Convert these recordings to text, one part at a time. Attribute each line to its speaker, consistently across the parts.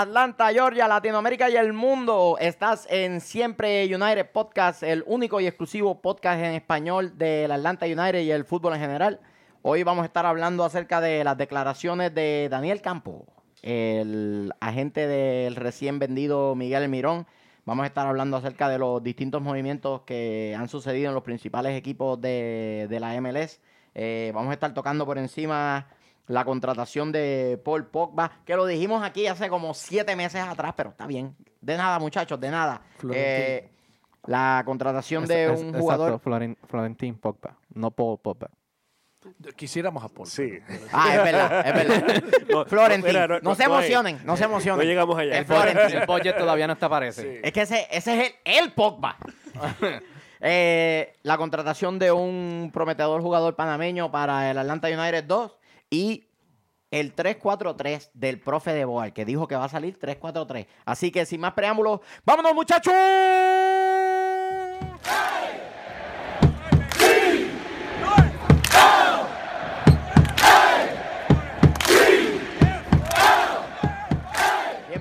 Speaker 1: Atlanta, Georgia, Latinoamérica y el mundo. Estás en Siempre United Podcast, el único y exclusivo podcast en español del Atlanta United y el fútbol en general. Hoy vamos a estar hablando acerca de las declaraciones de Daniel Campo, el agente del recién vendido Miguel Mirón. Vamos a estar hablando acerca de los distintos movimientos que han sucedido en los principales equipos de, la MLS. Eh, vamos a estar tocando por encima la contratación de Paul Pogba, que lo dijimos aquí hace como siete meses atrás, pero está bien. De nada, muchachos, de nada. Eh, la contratación de
Speaker 2: Es-
Speaker 1: un
Speaker 2: exacto,
Speaker 1: jugador.
Speaker 2: Floren- Florentín Pogba, no Paul Pogba.
Speaker 3: Quisiéramos a Paul.
Speaker 4: Sí.
Speaker 1: Ah, es verdad, es verdad.
Speaker 4: No,
Speaker 1: Florentín. No,
Speaker 4: no-
Speaker 1: se emocionen, no se emocionen.
Speaker 4: No llegamos allá.
Speaker 1: Es Florentín.
Speaker 2: El budget todavía no establece.
Speaker 1: Es que ese, ese es el, el Pogba. Eh, la contratación de un prometedor jugador panameño para el Atlanta United 2 y el 3-4-3 del profe de Boal, que dijo que va a salir 3-4-3. Así que sin más preámbulos, ¡vámonos muchachos!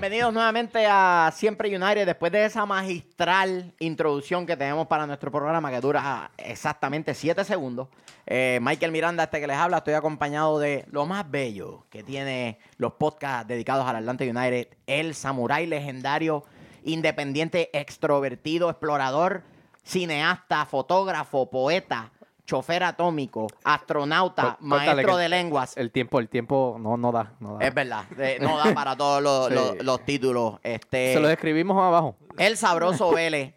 Speaker 1: Bienvenidos nuevamente a Siempre United después de esa magistral introducción que tenemos para nuestro programa que dura exactamente 7 segundos. Eh, Michael Miranda, este que les habla, estoy acompañado de lo más bello que tiene los podcasts dedicados al Atlanta United, el samurái legendario, independiente, extrovertido, explorador, cineasta, fotógrafo, poeta, chofer atómico, astronauta,
Speaker 2: córtale
Speaker 1: maestro
Speaker 2: que-
Speaker 1: de lenguas,
Speaker 2: El tiempo, el tiempo no, no da. No da.
Speaker 1: es verdad, eh, no da para todos los,
Speaker 2: Sí.
Speaker 1: los- los títulos. Este,
Speaker 2: Se lo describimos abajo.
Speaker 1: el sabroso Vélez.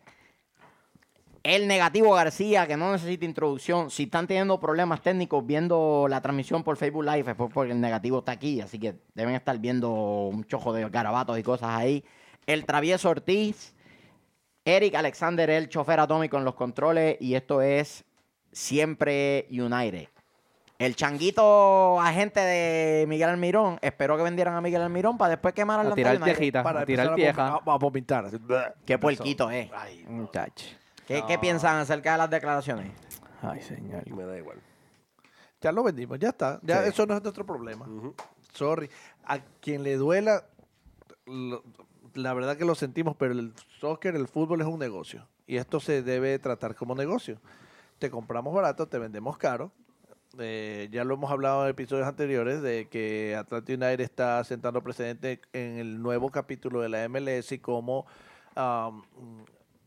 Speaker 1: El negativo García, que no necesita introducción. Si están teniendo problemas técnicos viendo la transmisión por Facebook Live, es por- porque el negativo está aquí. Así que deben estar viendo un chojo de garabatos y cosas ahí. El travieso Ortiz. Eric Alexander, el chofer atómico en los controles. Y esto es Siempre United. El changuito agente de Miguel Almirón esperó que vendieran a Miguel Almirón para después quemar
Speaker 2: A tirar
Speaker 1: United.
Speaker 2: viejita,
Speaker 3: Para
Speaker 2: a tirar vieja.
Speaker 3: a, vom- a vomitar.
Speaker 1: Qué
Speaker 3: Empezó.
Speaker 1: puerquito es.
Speaker 3: Ay,
Speaker 2: Muchacho.
Speaker 1: ¿Qué, qué piensan acerca de las declaraciones?
Speaker 2: Ay, señor.
Speaker 4: Me da igual.
Speaker 3: ya lo vendimos, ya está. Ya
Speaker 1: Sí.
Speaker 3: eso no es nuestro problema. Sorry. A quien le duela, lo- la verdad que lo sentimos, pero el soccer, el fútbol es un negocio. Y esto se debe tratar como negocio. Te compramos barato, te vendemos caro. Eh, ya lo hemos hablado en episodios anteriores de que Atlanta United está sentando precedente en el nuevo capítulo de la MLS y cómo um,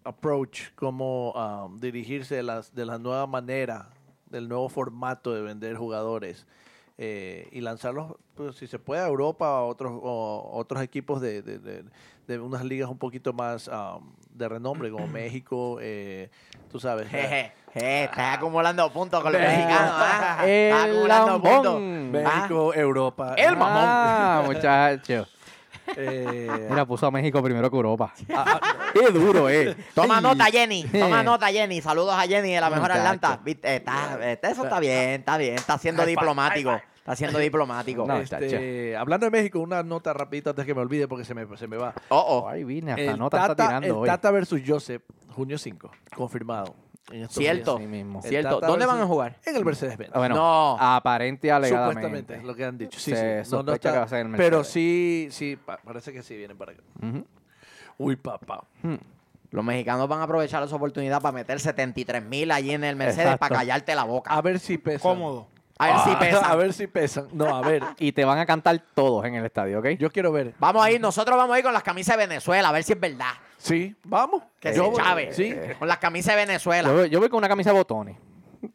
Speaker 3: approach, cómo um, dirigirse de, las, de la nueva manera, del nuevo formato de vender jugadores eh, y lanzarlos, pues, si se puede, a Europa o a otros, o otros equipos de, de- de- de unas ligas un poquito más um, de renombre, como México, eh, tú sabes.
Speaker 1: Jeje, je, estás acumulando puntos con los mexicanos. ¿ah?
Speaker 2: El
Speaker 1: acumulando puntos.
Speaker 3: México, Europa.
Speaker 1: El mamón.
Speaker 2: Ah, muchacho.
Speaker 3: Eh,
Speaker 2: Mira, puso a México primero que Europa. Qué duro, eh.
Speaker 1: Toma nota, Jenny. Toma nota, Jenny. Saludos a Jenny de la mejor. Atlanta. Viste, está- este, eso está bien, está bien. Está siendo diplomático. Está siendo diplomático.
Speaker 2: No,
Speaker 3: este, hablando de México, una nota rapidita antes que me olvide porque se me, se me va.
Speaker 1: Oh, oh.
Speaker 2: Ay, vine, hasta
Speaker 3: El
Speaker 2: nota está
Speaker 3: Tata,
Speaker 2: tirando
Speaker 3: el
Speaker 2: hoy.
Speaker 3: Tata versus Joseph, junio 5, confirmado. En estos
Speaker 1: Cierto.
Speaker 2: Mismo.
Speaker 1: Cierto.
Speaker 3: Tata
Speaker 1: ¿Dónde van a jugar?
Speaker 3: En el Mercedes-Benz.
Speaker 2: Ah, Bueno,
Speaker 1: No.
Speaker 2: aparente y alegadamente.
Speaker 3: Supuestamente, lo que han dicho. Sí,
Speaker 2: Se
Speaker 3: sí. No, no
Speaker 2: sospecha
Speaker 3: está-
Speaker 2: que va a ser en el
Speaker 3: pero sí, sí, pa- parece que sí vienen para acá.
Speaker 2: Ujú.
Speaker 3: Uy, papá.
Speaker 1: Los mexicanos van a aprovechar esa oportunidad para meter 73 mil allí en el Mercedes
Speaker 2: Exacto.
Speaker 1: para callarte la boca.
Speaker 3: A ver si pesan.
Speaker 5: Cómodo.
Speaker 1: A ver si
Speaker 3: Ah,
Speaker 1: pesa.
Speaker 3: A ver si pesan. No, a ver.
Speaker 2: Y te van a cantar todos en el estadio, ¿ok?
Speaker 3: Yo quiero ver.
Speaker 1: Vamos a ir, nosotros vamos a ir con las camisas de Venezuela, a ver si es verdad.
Speaker 3: Sí, vamos.
Speaker 1: Que
Speaker 3: Yo
Speaker 1: se
Speaker 3: voy.
Speaker 1: chave.
Speaker 3: Sí.
Speaker 1: Con las camisas de Venezuela.
Speaker 2: Yo, voy- yo voy con una camisa de botones,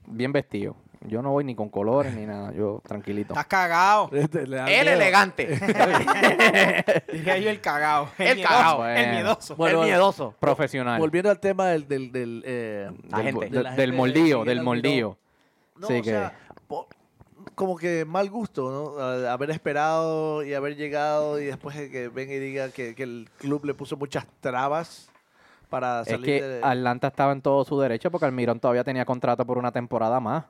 Speaker 2: bien vestido. Yo no voy ni con colores ni nada, yo tranquilito.
Speaker 5: Estás cagado.
Speaker 3: Este, le da
Speaker 1: El
Speaker 3: miedo.
Speaker 1: elegante.
Speaker 5: Diría yo el cagado.
Speaker 1: El
Speaker 5: miedoso,
Speaker 1: cagao.
Speaker 5: El
Speaker 2: Bueno.
Speaker 5: miedoso.
Speaker 3: Bueno,
Speaker 1: el miedoso.
Speaker 2: Profesional.
Speaker 3: Volviendo al tema del, del, del, eh,
Speaker 1: La
Speaker 3: del-
Speaker 1: gente.
Speaker 3: de
Speaker 2: Del-
Speaker 3: la
Speaker 2: del
Speaker 3: gente de
Speaker 2: moldío, del moldío.
Speaker 3: No,
Speaker 2: Sí
Speaker 3: o
Speaker 2: que-
Speaker 3: sea, como que mal gusto, ¿no? A- Haber esperado y haber llegado y después de que venga y diga que, que el club le puso muchas trabas para
Speaker 2: Es
Speaker 3: salir
Speaker 2: que
Speaker 3: de...
Speaker 2: Atlanta estaba en todo su derecho porque Almirón todavía tenía contrato por una temporada más.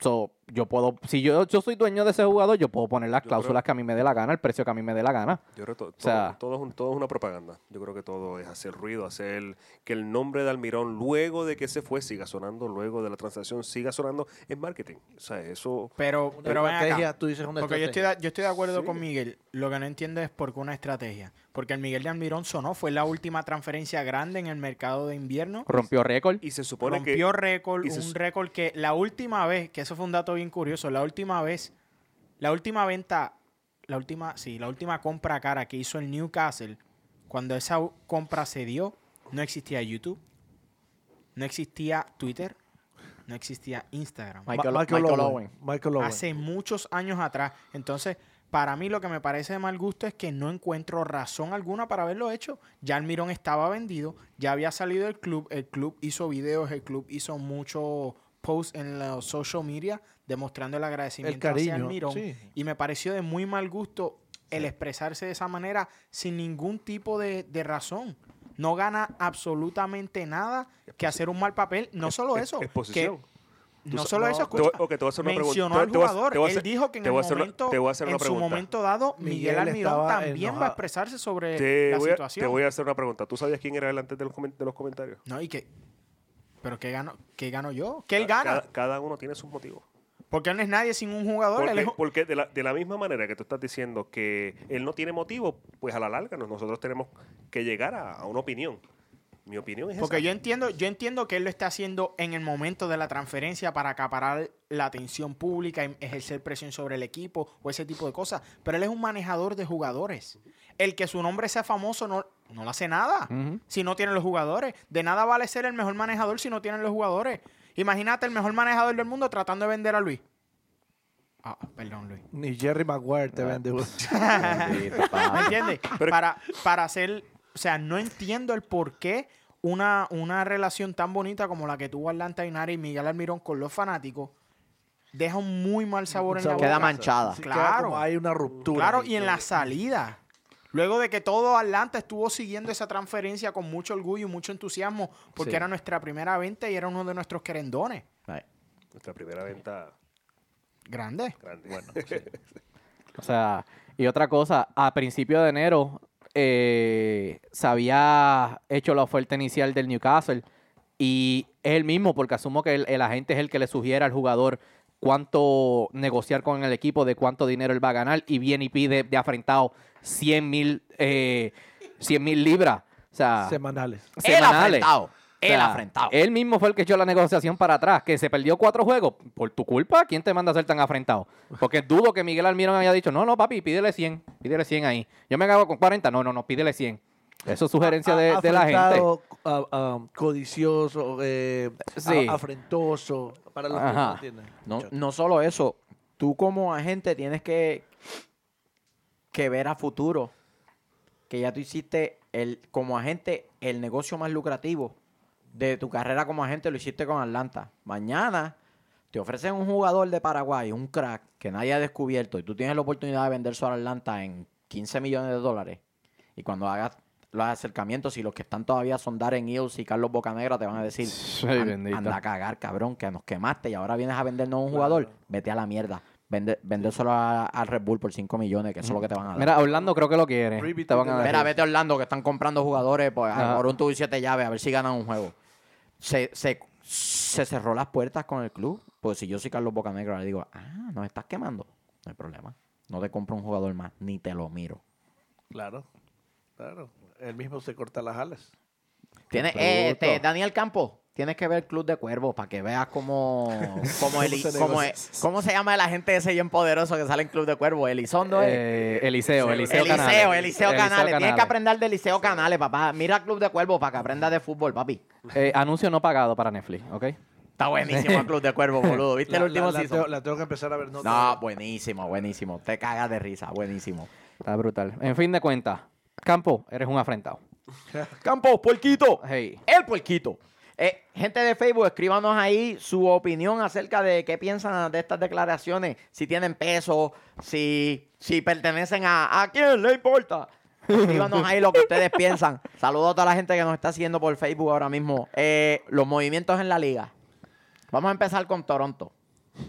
Speaker 2: So, yo puedo, si yo, yo soy dueño de ese jugador, yo puedo poner las
Speaker 4: Yo
Speaker 2: cláusulas que a mí me dé la gana, el precio que a mí me dé la gana.
Speaker 4: Yo creo que to- todo,
Speaker 2: sea-
Speaker 4: todo es un- todo es una propaganda. Yo creo que todo es hacer ruido, hacer que el nombre de Almirón, luego de que se fue, siga sonando, luego de la transacción, siga sonando. Es marketing. O sea, eso.
Speaker 5: Pero,
Speaker 3: Una
Speaker 5: pero acá.
Speaker 3: estrategia, tú dices una
Speaker 5: Porque yo estoy, yo estoy de acuerdo
Speaker 4: Sí.
Speaker 5: con Miguel. Lo que no entiendo es por qué una estrategia. Porque el Miguel de Almirón sonó. Fue la última transferencia grande en el mercado de invierno.
Speaker 2: Rompió récord.
Speaker 4: Y se supone
Speaker 5: Rompió
Speaker 4: que.
Speaker 5: récord,
Speaker 4: y se
Speaker 5: un récord que la última vez, que eso fue un dato bien curioso, la última vez, la última venta, la última, sí, la última compra cara que hizo el Newcastle, cuando esa compra se dio, no existía YouTube, no existía Twitter, no existía Instagram.
Speaker 3: Ma-
Speaker 1: Michael,
Speaker 3: Michael,
Speaker 1: Michael
Speaker 3: Owen.
Speaker 1: Owen.
Speaker 3: Michael Owen.
Speaker 5: Hace muchos años atrás. Entonces, para mí lo que me parece de mal gusto es que no encuentro razón alguna para haberlo hecho. Ya Almirón estaba vendido, ya había salido del club, el club hizo videos, el club hizo muchos posts en los social media demostrando el agradecimiento
Speaker 3: El
Speaker 5: hacia
Speaker 3: cariño,
Speaker 5: Almirón.
Speaker 3: sí.
Speaker 5: Y me pareció de muy mal gusto el expresarse de esa manera sin ningún tipo de, de razón. No gana absolutamente nada que hacer un mal papel. No solo
Speaker 4: es-
Speaker 5: eso. que
Speaker 4: exposición. Tú
Speaker 5: no solo
Speaker 3: no,
Speaker 5: eso,
Speaker 3: te
Speaker 5: escucha,
Speaker 4: ok, te voy a hacer una
Speaker 5: mencionó
Speaker 4: Te-
Speaker 5: al
Speaker 4: te voy a-
Speaker 5: jugador.
Speaker 4: te voy a
Speaker 5: Él
Speaker 4: hacer-
Speaker 5: dijo que en
Speaker 4: te
Speaker 5: el
Speaker 4: hacer
Speaker 5: momento,
Speaker 4: te voy a hacer
Speaker 5: en su momento dado, Miguel,
Speaker 3: Miguel
Speaker 5: Almirón también va a expresarse sobre
Speaker 4: Te
Speaker 5: la
Speaker 4: a,
Speaker 5: situación.
Speaker 4: te voy a hacer una pregunta. ¿Tú sabías quién era el antes de los, de los comentarios?
Speaker 5: No, y que, pero ¿qué gano, qué gano yo? ¿Qué él gana?
Speaker 4: Cada, cada uno tiene sus motivos.
Speaker 5: Porque él no es nadie sin un jugador.
Speaker 4: Porque,
Speaker 5: es-
Speaker 4: porque de, la, de la misma manera que tú estás diciendo que él no tiene motivo, pues a la larga nos- nosotros tenemos que llegar a, a una opinión. Mi opinión es
Speaker 5: Porque
Speaker 4: esa.
Speaker 5: yo entiendo, yo entiendo que él lo está haciendo en el momento de la transferencia para acaparar la atención pública y ejercer presión sobre el equipo o ese tipo de cosas. Pero él es un manejador de jugadores. El que su nombre sea famoso no, no le hace nada si no tiene los jugadores. De nada vale ser el mejor manejador si no tienen los jugadores. Imagínate el mejor manejador del mundo tratando de vender a Luis. Ah, perdón, Luis.
Speaker 3: Ni Jerry Maguire
Speaker 2: Ah.
Speaker 3: te vende.
Speaker 2: Bendito, papi.
Speaker 5: ¿Me entiendes?
Speaker 4: Pero-
Speaker 5: para, para hacer, o sea, no entiendo el por qué una, una relación tan bonita como la que tuvo Atlanta United y Miguel Almirón con los fanáticos deja un muy mal sabor en la boca.
Speaker 1: Queda manchada.
Speaker 3: Sí,
Speaker 5: Claro.
Speaker 3: queda como hay una ruptura.
Speaker 5: Claro, y en la salida. Luego de que todo Atlanta estuvo siguiendo esa transferencia con mucho orgullo y mucho entusiasmo, porque
Speaker 1: Sí.
Speaker 5: era nuestra primera venta y era uno de nuestros querendones.
Speaker 1: Right.
Speaker 4: Nuestra primera venta
Speaker 5: Grande.
Speaker 4: grande.
Speaker 3: Bueno,
Speaker 2: O sea, y otra cosa, a principio de enero eh, se había hecho la oferta inicial del Newcastle y es el mismo, porque asumo que el, el agente es el que le sugiere al jugador cuánto negociar con el equipo, de cuánto dinero él va a ganar, y viene y pide de afrentado 100 mil eh, 100 mil libras. O sea,
Speaker 3: semanales.
Speaker 1: El afrentado.
Speaker 2: O
Speaker 1: El
Speaker 2: sea,
Speaker 1: afrentado.
Speaker 2: Él mismo fue el que echó la negociación para atrás, que se perdió cuatro juegos. Por tu culpa, ¿quién te manda a ser tan afrentado? Porque dudo que Miguel Almirón haya dicho, no, no, papi, pídele 100, pídele 100 ahí. Yo me hago con 40, no, no, no, pídele 100. Eso es sugerencia de, de la gente.
Speaker 3: Ah, ah, codicioso, eh,
Speaker 2: Sí.
Speaker 3: a- afrentoso. Para los que no entienden.
Speaker 1: No, no solo eso, tú como agente tienes que, que ver a futuro. Que ya tú hiciste el, como agente el negocio más lucrativo de tu carrera como agente, lo hiciste con Atlanta. Mañana te ofrecen un jugador de Paraguay, un crack que nadie ha descubierto y tú tienes la oportunidad de vender a Atlanta en 15 millones de dólares. Y cuando hagas los acercamientos y los que están todavía son Darren Hills y Carlos Bocanegra te van a decir, "An-
Speaker 2: bendito.
Speaker 1: anda a cagar, cabrón, que nos quemaste y ahora vienes a vendernos un jugador, vete a la mierda. Vende, vendérselo a- al Red Bull por 5 millones, que eso es lo que te van a dar.
Speaker 2: Mira, Orlando creo que lo quiere. Te van a dar.
Speaker 1: Mira, vete a Orlando, que están comprando jugadores pues,
Speaker 2: Ajá.
Speaker 1: por un tubo y siete llaves, a ver si ganan un juego. Se, se, se cerró las puertas con el club. Pues si yo soy Carlos Bocanegra, le digo, ah, nos estás quemando. No hay problema. No te compro un jugador más, ni te lo miro.
Speaker 3: Claro, claro. Él mismo se corta las alas.
Speaker 2: Bruto.
Speaker 1: eh, este, Daniel Campos, tienes que ver Club de Cuervos para que veas cómo, cómo, Eli-
Speaker 3: se
Speaker 1: cómo,
Speaker 3: negocia.
Speaker 1: es- cómo se llama el agente ese bien poderoso que sale en Club de Cuervos. Elizondo es.
Speaker 2: Eh, Eliseo, Eliseo,
Speaker 1: Eliseo,
Speaker 2: Canales.
Speaker 1: Eliseo, Canales. Tienes que aprender de Eliseo Canales, papá. Mira Club de Cuervos para que aprendas de fútbol, papi.
Speaker 2: Eh, anuncio no pagado para Netflix, ¿ok?
Speaker 1: Está buenísimo el Club de Cuervos, boludo. ¿Viste el
Speaker 3: La-
Speaker 1: último
Speaker 3: la, la
Speaker 1: season?
Speaker 3: la tengo que empezar a ver. No,
Speaker 1: No, buenísimo, buenísimo. Te cagas de risa, buenísimo.
Speaker 2: Está brutal. En fin de cuentas, Campo, eres un afrentado.
Speaker 1: Campos, puerquito.
Speaker 2: Hey.
Speaker 1: El puerquito. Eh, gente de Facebook, escríbanos ahí su opinión acerca de qué piensan de estas declaraciones, si tienen peso, si, si pertenecen a... ¿A quién le importa? Escríbanos ahí lo que ustedes piensan. Saludos a toda la gente que nos está siguiendo por Facebook ahora mismo. Eh, los movimientos en la liga. Vamos a empezar con Toronto.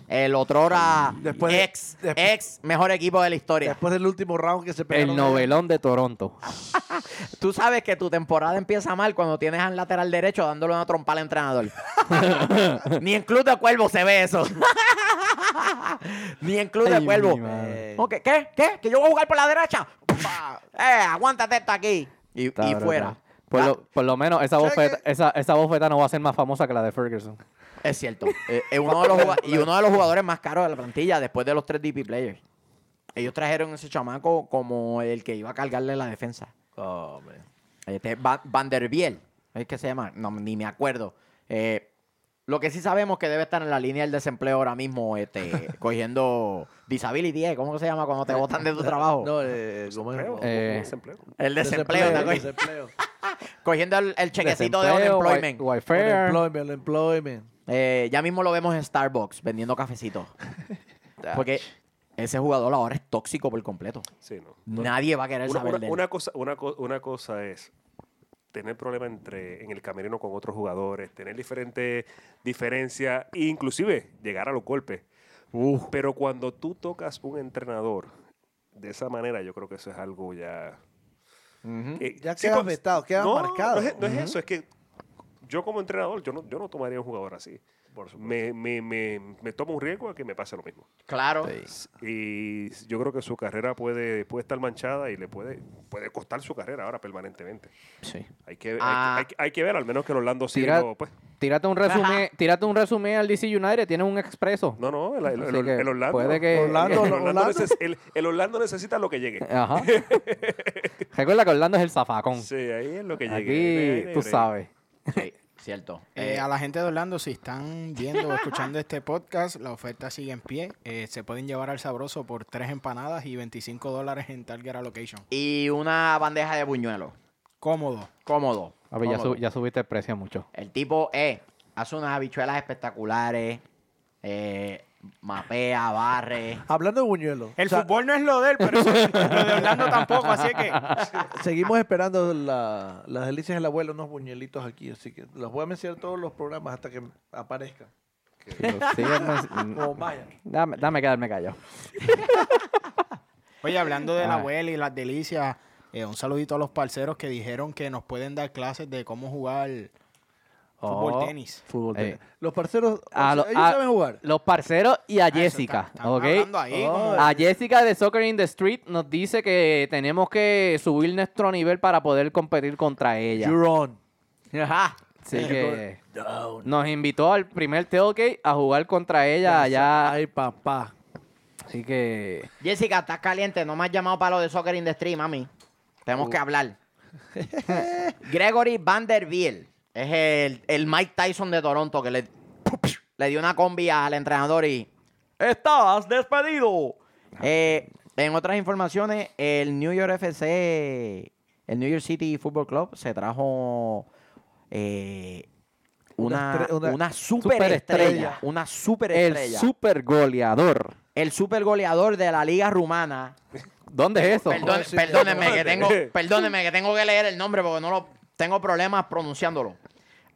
Speaker 1: El otrora
Speaker 3: Después de-
Speaker 1: ex,
Speaker 3: después-
Speaker 1: ex mejor equipo de la historia.
Speaker 3: Después del último round que se pegaron.
Speaker 2: El novelón de Toronto.
Speaker 1: Tú sabes que tu temporada empieza mal cuando tienes al lateral derecho dándole una trompa al entrenador. Ni en Club de Cuervo se ve eso. Ni en Club de Cuervo.
Speaker 2: mi madre.
Speaker 1: Ok, ¿Qué? ¿Qué? ¿Que yo voy a jugar por la derecha? Pa. eh, aguántate esto aquí. Y,
Speaker 2: Está
Speaker 1: y
Speaker 2: brutal.
Speaker 1: fuera.
Speaker 2: Por
Speaker 1: Ah,
Speaker 2: lo, por lo menos esa
Speaker 3: ¿Sabes
Speaker 2: bofeta, esa, esa bofeta no va a ser más famosa que la de Ferguson.
Speaker 1: Es cierto. Eh, es uno de los y uno de los jugadores más caros de la plantilla después de los tres DP players. Ellos trajeron ese chamaco como el que iba a cargarle la defensa.
Speaker 3: Oh, man.
Speaker 1: Este, Van, Van der Biel, ¿es que se llama? No, ni me acuerdo. Eh, lo que sí sabemos que debe estar en la línea del desempleo ahora mismo, este, cogiendo disability, ¿eh? ¿cómo se llama cuando te botan de tu trabajo?
Speaker 3: No, eh, ¿cómo es?
Speaker 4: Desempleo,
Speaker 2: Eh,
Speaker 4: desempleo.
Speaker 1: el desempleo.
Speaker 3: Desempleo.
Speaker 1: cogiendo el, el chequecito de unemployment.
Speaker 2: wi- welfare.
Speaker 3: Unemployment, unemployment.
Speaker 1: Eh, ya mismo lo vemos en Starbucks vendiendo cafecitos. Porque ese jugador ahora es tóxico por completo.
Speaker 4: Sí, no.
Speaker 1: Nadie va a querer
Speaker 4: Una,
Speaker 1: saber
Speaker 4: una-
Speaker 1: de él.
Speaker 4: una cosa, una, co- una cosa es tener problemas entre en el camerino con otros jugadores, tener diferentes diferencias, e inclusive llegar a los golpes. Pero cuando tú tocas un entrenador de esa manera, yo creo que eso es algo ya. Que-
Speaker 3: Ya
Speaker 4: sí,
Speaker 3: quedas
Speaker 4: pues,
Speaker 3: vetado, quedas
Speaker 4: no,
Speaker 3: marcado.
Speaker 4: No es, no es eso, es que yo como entrenador, yo no, yo no tomaría un jugador así. Me, me, me, me tomo un riesgo a que me pase lo mismo.
Speaker 1: Claro.
Speaker 4: Y yo creo que su carrera puede, puede estar manchada y le puede, puede costar su carrera ahora permanentemente.
Speaker 2: Sí.
Speaker 4: Hay que, hay-
Speaker 1: Ah.
Speaker 4: hay, que- hay que ver, al menos que el Orlando
Speaker 2: Tira-
Speaker 4: pues.
Speaker 2: Tírate un resumen, tírate un resumen al DC United, tiene un expreso.
Speaker 4: No, no, el, el- el- Orlando.
Speaker 2: puede que-
Speaker 3: Orlando,
Speaker 4: el, Orlando
Speaker 3: Orlando.
Speaker 4: neces- el- el Orlando necesita lo que llegue.
Speaker 2: Ajá. Recuerda que Orlando es el zafacón.
Speaker 4: Sí, ahí es lo que llegue.
Speaker 2: Aquí,
Speaker 4: Ahí
Speaker 2: tú sabes.
Speaker 1: Sí, cierto.
Speaker 5: Eh,
Speaker 1: Eh,
Speaker 5: a la gente de Orlando, si están viendo o escuchando este podcast, la oferta sigue en pie. Eh, se pueden llevar al sabroso por tres empanadas y 25 dólares en Target Allocation.
Speaker 1: y una bandeja de buñuelos.
Speaker 5: Cómodo.
Speaker 1: Cómodo.
Speaker 2: A ver, ya,
Speaker 1: cómodo.
Speaker 2: su- ya subiste el precio mucho.
Speaker 1: El tipo eh, hace unas habichuelas espectaculares, eh, mapea, barre.
Speaker 3: Hablando de buñuelos.
Speaker 5: El
Speaker 3: o sea,
Speaker 5: fútbol no es lo de él, pero eso- lo de Orlando tampoco, así que
Speaker 3: Seguimos esperando la- las delicias del abuelo, unos buñuelitos aquí, así que los voy a mencionar todos los programas hasta que aparezcan.
Speaker 2: Sígueme-
Speaker 3: Como vaya.
Speaker 2: dame, dame quedarme callado.
Speaker 5: Oye, hablando de la
Speaker 2: Ay.
Speaker 5: abuela y las delicias, eh, un saludito a los parceros que dijeron que nos pueden dar clases de cómo jugar fútbol
Speaker 2: Oh,
Speaker 5: tenis.
Speaker 3: Fútbol
Speaker 2: Eh.
Speaker 3: tenis. Los parceros,
Speaker 2: A lo-
Speaker 3: ellos
Speaker 2: a-
Speaker 3: saben jugar.
Speaker 2: Los parceros y a
Speaker 5: eso
Speaker 2: Jessica,
Speaker 5: está- están
Speaker 2: ¿ok?
Speaker 5: hablando ahí
Speaker 3: Oh.
Speaker 2: A Jessica de Soccer in the Street nos dice que tenemos que subir nuestro nivel para poder competir contra ella.
Speaker 3: You're on.
Speaker 1: Ajá.
Speaker 2: Así que
Speaker 3: Down.
Speaker 2: nos invitó al primer tailgate a jugar contra ella allá.
Speaker 3: Ay, papá.
Speaker 2: Así que
Speaker 1: Jessica, estás caliente. No me has llamado para lo de Soccer in the Stream, mami. Tenemos que hablar. Gregory Van der Biel es el, el Mike Tyson de Toronto que le, le dio una combi al entrenador y ¡Estás despedido! Eh, en otras informaciones, el New York FC, el New York City Football Club se trajo eh,
Speaker 3: Una
Speaker 1: una,
Speaker 3: una
Speaker 1: una superestrella.
Speaker 3: superestrella.
Speaker 1: Una
Speaker 2: el
Speaker 1: superestrella.
Speaker 2: super goleador.
Speaker 1: el super goleador de la liga rumana.
Speaker 2: ¿Dónde es eso?
Speaker 1: Perdón- perdónenme, que tengo, perdónenme que tengo que leer el nombre porque no lo tengo problemas pronunciándolo.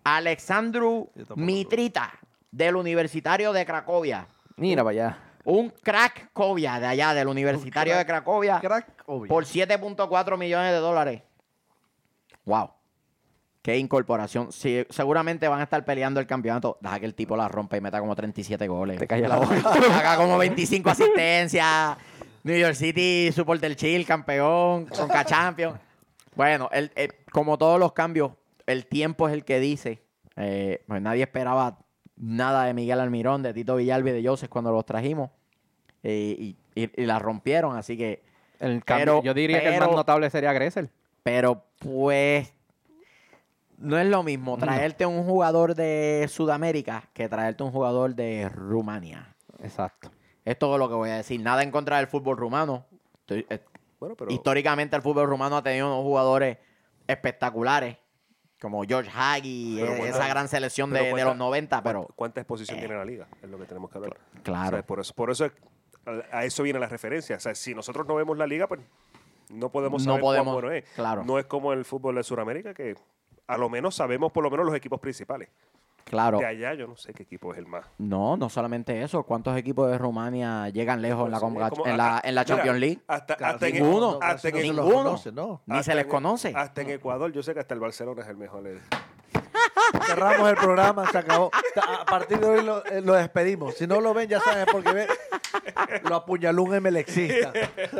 Speaker 1: Alexandru. Mitrita, del Universitario de Cracovia.
Speaker 2: Mira para allá.
Speaker 1: Un crack Covia de allá, del Universitario
Speaker 3: crack-
Speaker 1: de Cracovia,
Speaker 3: Crack,
Speaker 1: por 7.4 millones de dólares. Wow. Qué incorporación. Sí, seguramente van a estar peleando el campeonato. Deja que el tipo la rompa y meta como 37 goles.
Speaker 2: Te calla la boca.
Speaker 1: Haga como 25 asistencias. New York City, Super del Chill, campeón, con Champions. Bueno, el- el- como todos los cambios, el tiempo es el que dice. Eh, pues nadie esperaba nada de Miguel Almirón, de Tito Villalba y de Joseph cuando los trajimos. Eh, y, y- y la rompieron, así que.
Speaker 2: El cambio-
Speaker 1: Pero-
Speaker 2: yo diría que el más notable sería Gressel.
Speaker 1: Pero pues. No es lo mismo traerte un jugador de Sudamérica que traerte un jugador de Rumania.
Speaker 2: Exacto.
Speaker 1: Es todo lo que voy a decir. Nada en contra del fútbol rumano. Estoy- eh,
Speaker 4: Bueno, pero
Speaker 1: Históricamente el fútbol rumano ha tenido unos jugadores espectaculares. Como George Hagi,
Speaker 4: Pero
Speaker 1: eh,
Speaker 4: cuánta-
Speaker 1: esa gran selección de, los 90, pero
Speaker 4: ¿cuánta, exposición tiene la liga? Es lo que tenemos que hablar.
Speaker 1: claro.
Speaker 4: O sea, por eso, por eso es- a- a eso viene la referencia. O sea, si nosotros no vemos la liga, pues no podemos
Speaker 1: No
Speaker 4: saber cuán
Speaker 1: podemos,
Speaker 4: bueno es.
Speaker 1: claro.
Speaker 4: No es como el fútbol de Sudamérica, que a lo menos sabemos por lo menos los equipos principales.
Speaker 1: Claro.
Speaker 4: De allá yo no sé qué equipo es el más.
Speaker 1: No, no solamente eso. ¿Cuántos equipos de Rumania llegan lejos en la,
Speaker 4: Pues, como-
Speaker 1: en la, en la
Speaker 4: mira,
Speaker 1: Champions League?
Speaker 4: Hasta,
Speaker 3: Claro,
Speaker 4: hasta
Speaker 1: ninguno.
Speaker 3: no,
Speaker 4: hasta en
Speaker 1: ninguno.
Speaker 3: conoce, no.
Speaker 1: Ni
Speaker 4: hasta
Speaker 1: se les
Speaker 4: en-
Speaker 1: conoce.
Speaker 4: Hasta en Ecuador, yo sé que hasta el Barcelona es el mejor.
Speaker 3: Cerramos el programa, se acabó. A partir de hoy lo, eh, lo despedimos. Si no lo ven, ya saben, porque ve, lo apuñaló un MLXista.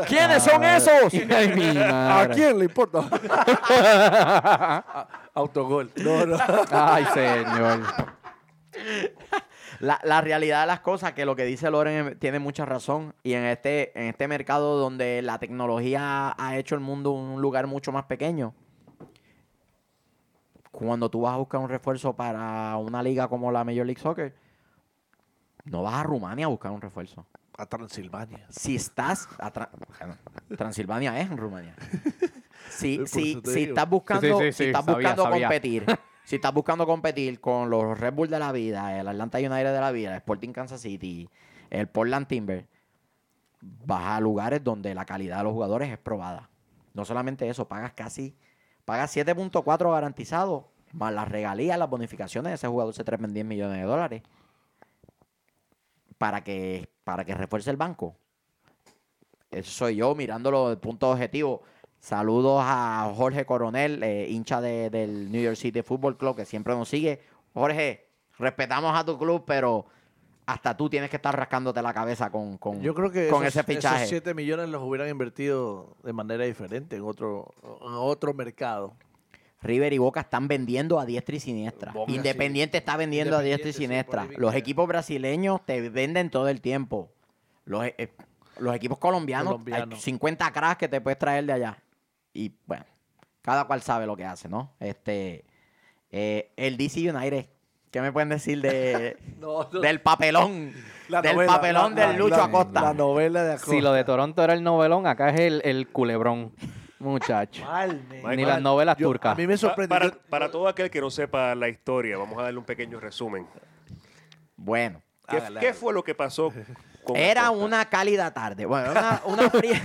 Speaker 1: ¿Quiénes son esos?
Speaker 2: Ay, mi
Speaker 3: ¿A
Speaker 2: madre.
Speaker 3: quién le importa? A- Autogol. No, no.
Speaker 2: Ay, señor.
Speaker 1: La, la realidad de las cosas, que lo que dice Loren tiene mucha razón. Y en este, en este mercado donde la tecnología ha hecho el mundo un lugar mucho más pequeño, cuando tú vas a buscar un refuerzo para una liga como la Major League Soccer, no vas a Rumania a buscar un refuerzo.
Speaker 3: A Transilvania.
Speaker 1: Si estás. a Tra- bueno, Transilvania es en Rumania. Si, si, si estás buscando,
Speaker 2: Sí, sí, sí,
Speaker 1: si estás
Speaker 2: sabía,
Speaker 1: buscando
Speaker 2: sabía.
Speaker 1: competir, si estás buscando competir con los Red Bull de la vida, el Atlanta United de la vida, el Sporting Kansas City, el Portland Timber, vas a lugares donde la calidad de los jugadores es probada. No solamente eso, pagas casi, pagas 7.4 garantizado, más las regalías, las bonificaciones, ese jugador se trepa en 10 millones de dólares para que, para que refuerce el banco. Eso soy yo mirándolo desde punto objetivo. Saludos a Jorge Coronel, eh, hincha de- del New York City Football Club, que siempre nos sigue. Jorge, respetamos a tu club, pero hasta tú tienes que estar rascándote la cabeza con, con,
Speaker 3: Yo creo que
Speaker 1: con
Speaker 3: esos,
Speaker 1: ese fichaje.
Speaker 3: esos 7 millones los hubieran invertido de manera diferente en otro, en otro mercado.
Speaker 1: River y Boca están vendiendo a diestra y siniestra.
Speaker 3: Boca, sí.
Speaker 1: Independiente está vendiendo a diestra y
Speaker 3: sí,
Speaker 1: siniestra. los equipos brasileños te venden todo el tiempo. Los, eh, los equipos colombianos,
Speaker 3: Colombianos.
Speaker 1: hay 50 cracks que te puedes traer de allá. Y bueno, cada cual sabe lo que hace, ¿no? Este, eh, el DC United, ¿qué me pueden decir de,
Speaker 3: No, no.
Speaker 1: del papelón?
Speaker 3: La
Speaker 1: del
Speaker 3: novela,
Speaker 1: papelón
Speaker 3: la-
Speaker 1: del
Speaker 3: la-
Speaker 1: Lucho
Speaker 3: la-
Speaker 1: Acosta.
Speaker 3: La novela de Acosta.
Speaker 2: Si lo de Toronto era el novelón, acá es el, el culebrón, muchacho.
Speaker 3: Mal,
Speaker 2: Ni
Speaker 3: mal.
Speaker 2: las novelas
Speaker 3: Yo-
Speaker 2: turcas.
Speaker 3: A mí me sorprendió.
Speaker 4: para, para todo aquel que no sepa la historia, vamos a darle un pequeño resumen.
Speaker 1: Bueno,
Speaker 4: ¿Qué, qué fue lo que pasó con
Speaker 1: Era
Speaker 4: Acosta?
Speaker 1: una cálida tarde. Bueno, era una, una fría,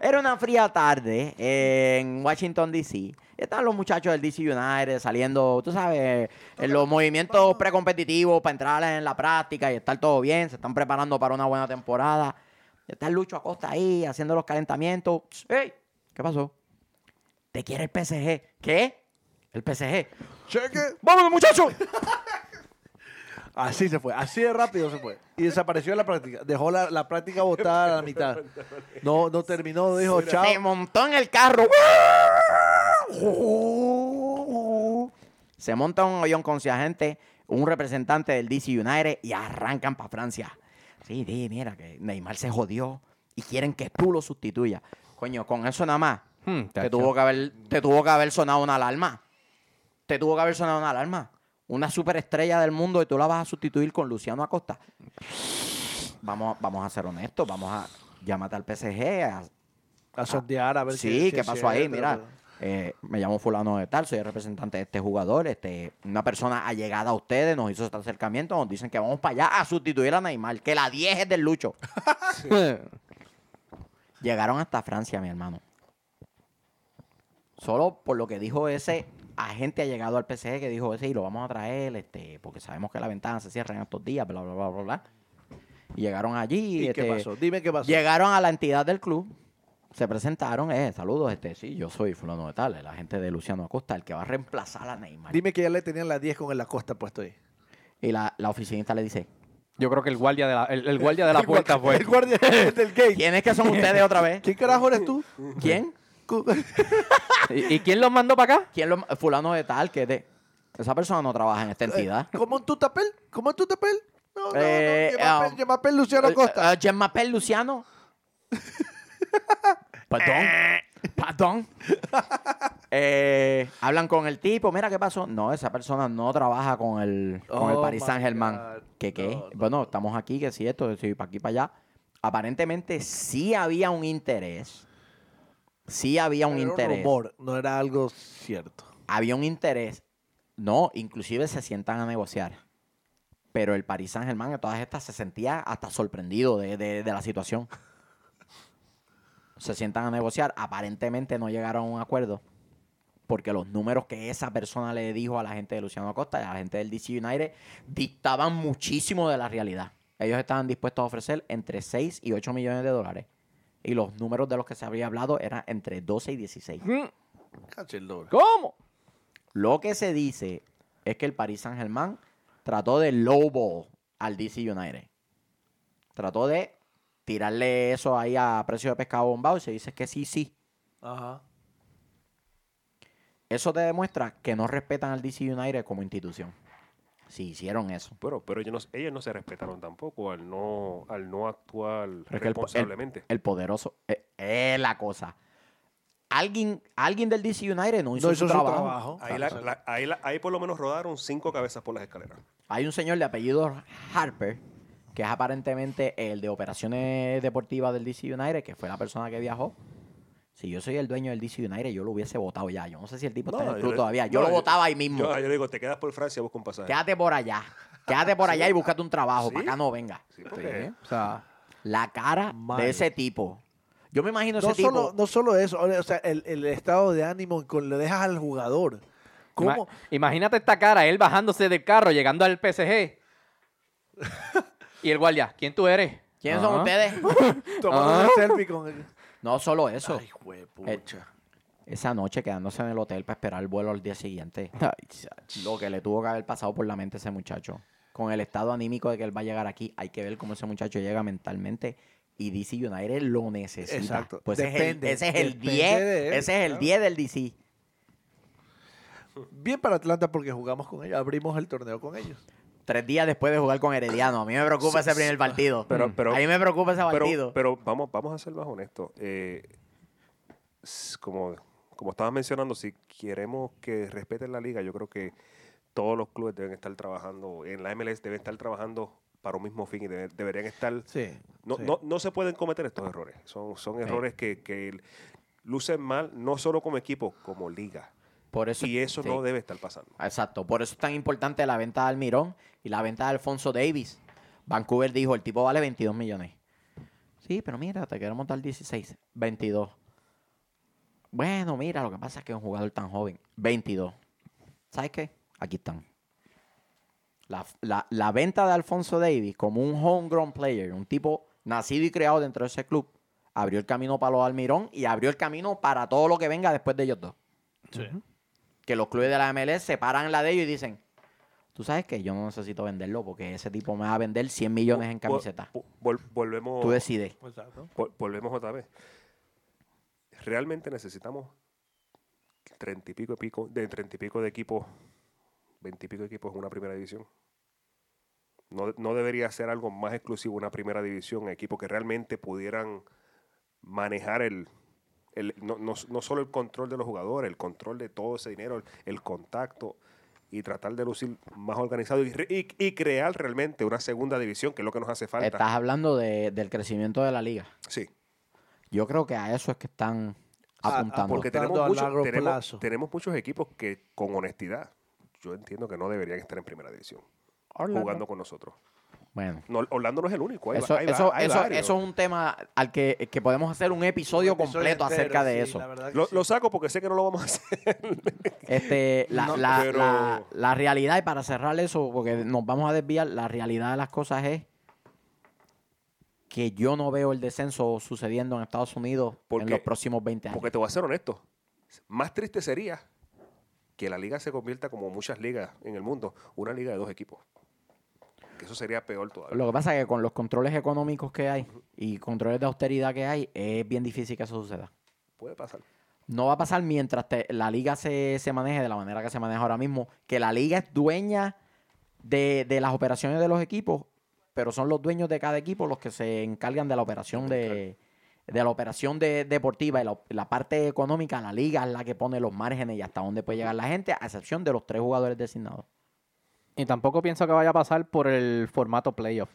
Speaker 1: era una fría tarde en Washington, D.C. Estaban los muchachos del DC United saliendo, tú sabes, en los movimientos precompetitivos para entrar en la práctica y estar todo bien. Se están preparando para una buena temporada. Está el Lucho Acosta ahí haciendo los calentamientos. ¡Ey! ¿Qué pasó? ¿Te quiere el PSG? ¿Qué? El PSG.
Speaker 3: Cheque.
Speaker 1: ¡Vámonos, muchachos!
Speaker 3: Así se fue, así de rápido se fue. Y desapareció de la práctica. Dejó la, la práctica botada a la mitad. No, no terminó, dijo chao.
Speaker 1: Se montó en el carro. Se monta un avión con su agente, un representante del DC United y arrancan para Francia. Sí, sí, mira que Neymar se jodió y quieren que tú lo sustituyas. Coño, con eso nada más.
Speaker 2: Hmm,
Speaker 1: Te tuvo, que haber, te tuvo que haber sonado una alarma. Te tuvo que haber sonado una alarma. Una superestrella del mundo y tú la vas a sustituir con Luciano Acosta. Vamos, vamos a ser honestos, vamos a llamarte al PSG, a,
Speaker 3: A sondear a ver si-
Speaker 1: Sí,
Speaker 3: si
Speaker 1: ¿qué pasó ahí?
Speaker 3: cierto,
Speaker 1: Mira,
Speaker 3: pero-
Speaker 1: eh, me llamo fulano de tal, soy el representante de este jugador, este, una persona allegada a ustedes, nos hizo este acercamiento, nos dicen que vamos para allá a sustituir a Neymar, que la 10 es del Lucho. Llegaron hasta Francia, mi hermano. Solo por lo que dijo ese agente ha llegado al PSG que dijo, sí, lo vamos a traer, este, porque sabemos que la ventana se cierra en estos días, bla, bla, bla, bla, bla. Y llegaron allí.
Speaker 3: ¿Y qué
Speaker 1: este,
Speaker 3: pasó? Dime qué pasó.
Speaker 1: Llegaron a la entidad del club, se presentaron, eh, saludos, este, sí, yo soy fulano de tal, el agente de Luciano Acosta, el que va a reemplazar a Neymar.
Speaker 3: Dime que ya le tenían la 10 con el Acosta puesto ahí.
Speaker 1: Y la, la oficinista le dice,
Speaker 2: Yo creo que el guardia de la, el, el guardia de la puerta fue.
Speaker 3: El guardia del gate.
Speaker 1: ¿quiénes que son ustedes otra vez?
Speaker 3: ¿Quién carajo eres tú?
Speaker 1: ¿Quién?
Speaker 2: ¿Y, y quién los mandó para acá?
Speaker 1: ¿Quién lo, fulano de tal que de... Esa persona no trabaja en esta entidad.
Speaker 3: ¿Cómo en tu tapel? ¿Cómo en tu tapel? No, no,
Speaker 1: Eh,
Speaker 3: no. Llama
Speaker 1: um,
Speaker 3: Pel- llama Pel Luciano Acosta.
Speaker 1: Uh, uh, Jean-Mapel Luciano. Perdón. Perdón. Eh, hablan con el tipo. Mira qué pasó. No, esa persona no trabaja con el, con el
Speaker 3: Oh,
Speaker 1: Paris Saint Germain. ¿Qué qué?
Speaker 3: No, no.
Speaker 1: Bueno, estamos aquí, que si esto, si para aquí, para allá. Aparentemente sí había un interés. Sí había un
Speaker 3: Era
Speaker 1: interés.
Speaker 3: rumor, no era algo cierto.
Speaker 1: había un interés. No, inclusive se sientan a negociar. Pero el Paris Saint Germain en todas estas se sentía hasta sorprendido de, de- de la situación. Se sientan a negociar. Aparentemente no llegaron a un acuerdo. porque los números que esa persona le dijo a la gente de Luciano Acosta y a la gente del DC United dictaban muchísimo de la realidad. Ellos estaban dispuestos a ofrecer entre 6 y 8 millones de dólares. Y los números de los que se había hablado eran entre 12 y 16.
Speaker 3: Cacha el doble.
Speaker 2: ¿Cómo?
Speaker 1: Lo que se dice es que el Paris Saint Germain trató de lowball al DC United. Trató de tirarle eso ahí a precio de pescado bombado y se dice que sí, sí.
Speaker 3: Ajá.
Speaker 1: Eso te demuestra que no respetan al DC United como institución. Si hicieron eso.
Speaker 4: Pero, pero ellos, no, ellos no se respetaron tampoco al no, al no actuar
Speaker 1: el el-
Speaker 4: responsablemente.
Speaker 1: El poderoso. Es, es la cosa. Alguien, alguien del DC United no hizo,
Speaker 3: No
Speaker 1: su,
Speaker 3: hizo su
Speaker 1: trabajo.
Speaker 3: trabajo.
Speaker 4: Ahí, la- la- ahí, la- ahí por lo menos rodaron cinco cabezas por las escaleras.
Speaker 1: Hay un señor de apellido Harper, que es aparentemente el de operaciones deportivas del DC United, que fue la persona que viajó. Si yo soy el dueño del DC United, yo lo hubiese votado ya. Yo no sé si el tipo está en el
Speaker 4: yo
Speaker 1: club
Speaker 4: le-
Speaker 1: todavía. Yo
Speaker 4: no,
Speaker 1: lo votaba ahí mismo.
Speaker 4: Yo, yo digo, te quedas por Francia, busca un pasaje.
Speaker 1: Quédate por allá. Quédate por allá y búscate un trabajo.
Speaker 4: ¿Sí?
Speaker 1: Para acá no venga.
Speaker 4: Sí, porque-
Speaker 2: O sea,
Speaker 1: La cara
Speaker 3: Mal.
Speaker 1: de ese tipo. Yo me imagino ese
Speaker 3: No
Speaker 1: tipo.
Speaker 3: solo, no solo eso, o sea, el, el estado de ánimo con le dejas al jugador. ¿Cómo?
Speaker 2: ima- imagínate esta cara, él bajándose del carro, llegando al PSG. y el guardia, ¿quién tú eres?
Speaker 1: ¿Quiénes son
Speaker 2: Ajá.
Speaker 1: ustedes?
Speaker 3: Tomando
Speaker 2: Ah.
Speaker 3: una selfie con el...
Speaker 1: No solo eso.
Speaker 3: Ay, juepucha.
Speaker 1: Esa noche quedándose en el hotel para esperar el vuelo al día siguiente.
Speaker 2: Ay.
Speaker 1: Lo que le tuvo que haber pasado por la mente a ese muchacho. Con el estado anímico de que él va a llegar aquí, hay que ver cómo ese muchacho llega mentalmente. Y DC United lo necesita.
Speaker 3: Exacto.
Speaker 1: Pues ese es el-
Speaker 3: Depende,
Speaker 1: ese es el
Speaker 3: depende
Speaker 1: 10.
Speaker 3: de él,
Speaker 1: Ese es el
Speaker 3: claro.
Speaker 1: 10 del DC.
Speaker 3: Bien para Atlanta porque jugamos con ellos, abrimos el torneo con ellos.
Speaker 1: Tres días después de jugar con Herediano. A mí me preocupa ese primer partido.
Speaker 4: Pero, pero,
Speaker 1: a mí me preocupa ese partido.
Speaker 4: pero, pero vamos, vamos a ser más honestos. Eh, como, como estabas mencionando, si queremos que respeten la liga, yo creo que todos los clubes deben estar trabajando, en la MLS deben estar trabajando para un mismo fin y debe- deberían estar...
Speaker 3: Sí.
Speaker 4: No,
Speaker 3: sí.
Speaker 4: no, no se pueden cometer estos errores. Son, son errores que, que lucen mal, no solo como equipo, como liga.
Speaker 1: Por eso,
Speaker 4: Y eso
Speaker 1: sí.
Speaker 4: no debe estar pasando.
Speaker 1: Exacto. Por eso es tan importante la venta de Almirón y la venta de Alfonso Davis. Vancouver dijo, el tipo vale 22 millones. Sí, pero mira, te queremos dar 16. 22. Bueno, mira, lo que pasa es que es un jugador tan joven. 22. ¿Sabes qué? Aquí están. La, la- la venta de Alfonso Davis como un homegrown player, un tipo nacido y creado dentro de ese club, abrió el camino para los Almirón y abrió el camino para todo lo que venga después de ellos dos que los clubes de la MLS se paran en la de ellos y dicen, tú sabes que yo no necesito venderlo porque ese tipo me va a vender 100 millones en camiseta.
Speaker 4: vol- vol- volvemos,
Speaker 1: Tú decides.
Speaker 4: Vol- volvemos otra vez. Realmente necesitamos treinta y pico de pico, de treinta y pico de equipos, veintipico de equipos en una primera división. No, no debería ser algo más exclusivo una primera división, equipos que realmente pudieran manejar el, el- no, no- no solo el control de los jugadores, el control de todo ese dinero, el, el contacto y tratar de lucir más organizado y, y- y crear realmente una segunda división, que es lo que nos hace falta.
Speaker 1: Estás hablando de- del crecimiento de la liga.
Speaker 4: Sí,
Speaker 1: Yo creo que a eso es que están
Speaker 3: A-
Speaker 1: apuntando.
Speaker 4: porque
Speaker 3: Apuntando
Speaker 4: tenemos,
Speaker 3: a
Speaker 4: muchos-
Speaker 3: largo
Speaker 4: tenemos,
Speaker 3: plazo.
Speaker 4: tenemos muchos equipos que con honestidad, yo entiendo que no deberían estar en primera división
Speaker 1: Orlando.
Speaker 4: jugando con nosotros.
Speaker 1: Bueno.
Speaker 4: No, Orlando no es el único. Hay,
Speaker 1: Eso,
Speaker 4: va- hay va-
Speaker 1: eso,
Speaker 4: hay
Speaker 1: eso,
Speaker 4: varios.
Speaker 1: eso es un tema al que, que podemos hacer un episodio,
Speaker 3: Un episodio
Speaker 1: completo
Speaker 3: entero,
Speaker 1: acerca de
Speaker 3: sí,
Speaker 1: eso.
Speaker 4: Lo,
Speaker 3: sí.
Speaker 4: lo saco porque sé que no lo vamos a hacer.
Speaker 1: Este, la,
Speaker 4: No,
Speaker 1: la-
Speaker 4: pero-
Speaker 1: la- la realidad, y para cerrar eso, porque nos vamos a desviar, la realidad de las cosas es que yo no veo el descenso sucediendo en Estados Unidos en los próximos 20 años.
Speaker 4: Porque te voy a ser honesto. Más triste sería que la liga se convierta como muchas ligas en el mundo, una liga de dos equipos. Que eso sería peor todavía.
Speaker 1: Lo que pasa es que con los controles económicos que hay y controles de austeridad que hay, es bien difícil que eso suceda.
Speaker 4: Puede pasar.
Speaker 1: No va a pasar mientras te- la liga se, se maneje de la manera que se maneja ahora mismo, que la liga es dueña de, de las operaciones de los equipos, pero son los dueños de cada equipo los que se encargan de la operación de, de la operación de- deportiva y la, la parte económica, la liga es la que pone los márgenes y hasta dónde puede llegar la gente, a excepción de los tres jugadores designados.
Speaker 2: Y tampoco pienso que vaya a pasar por el formato playoff.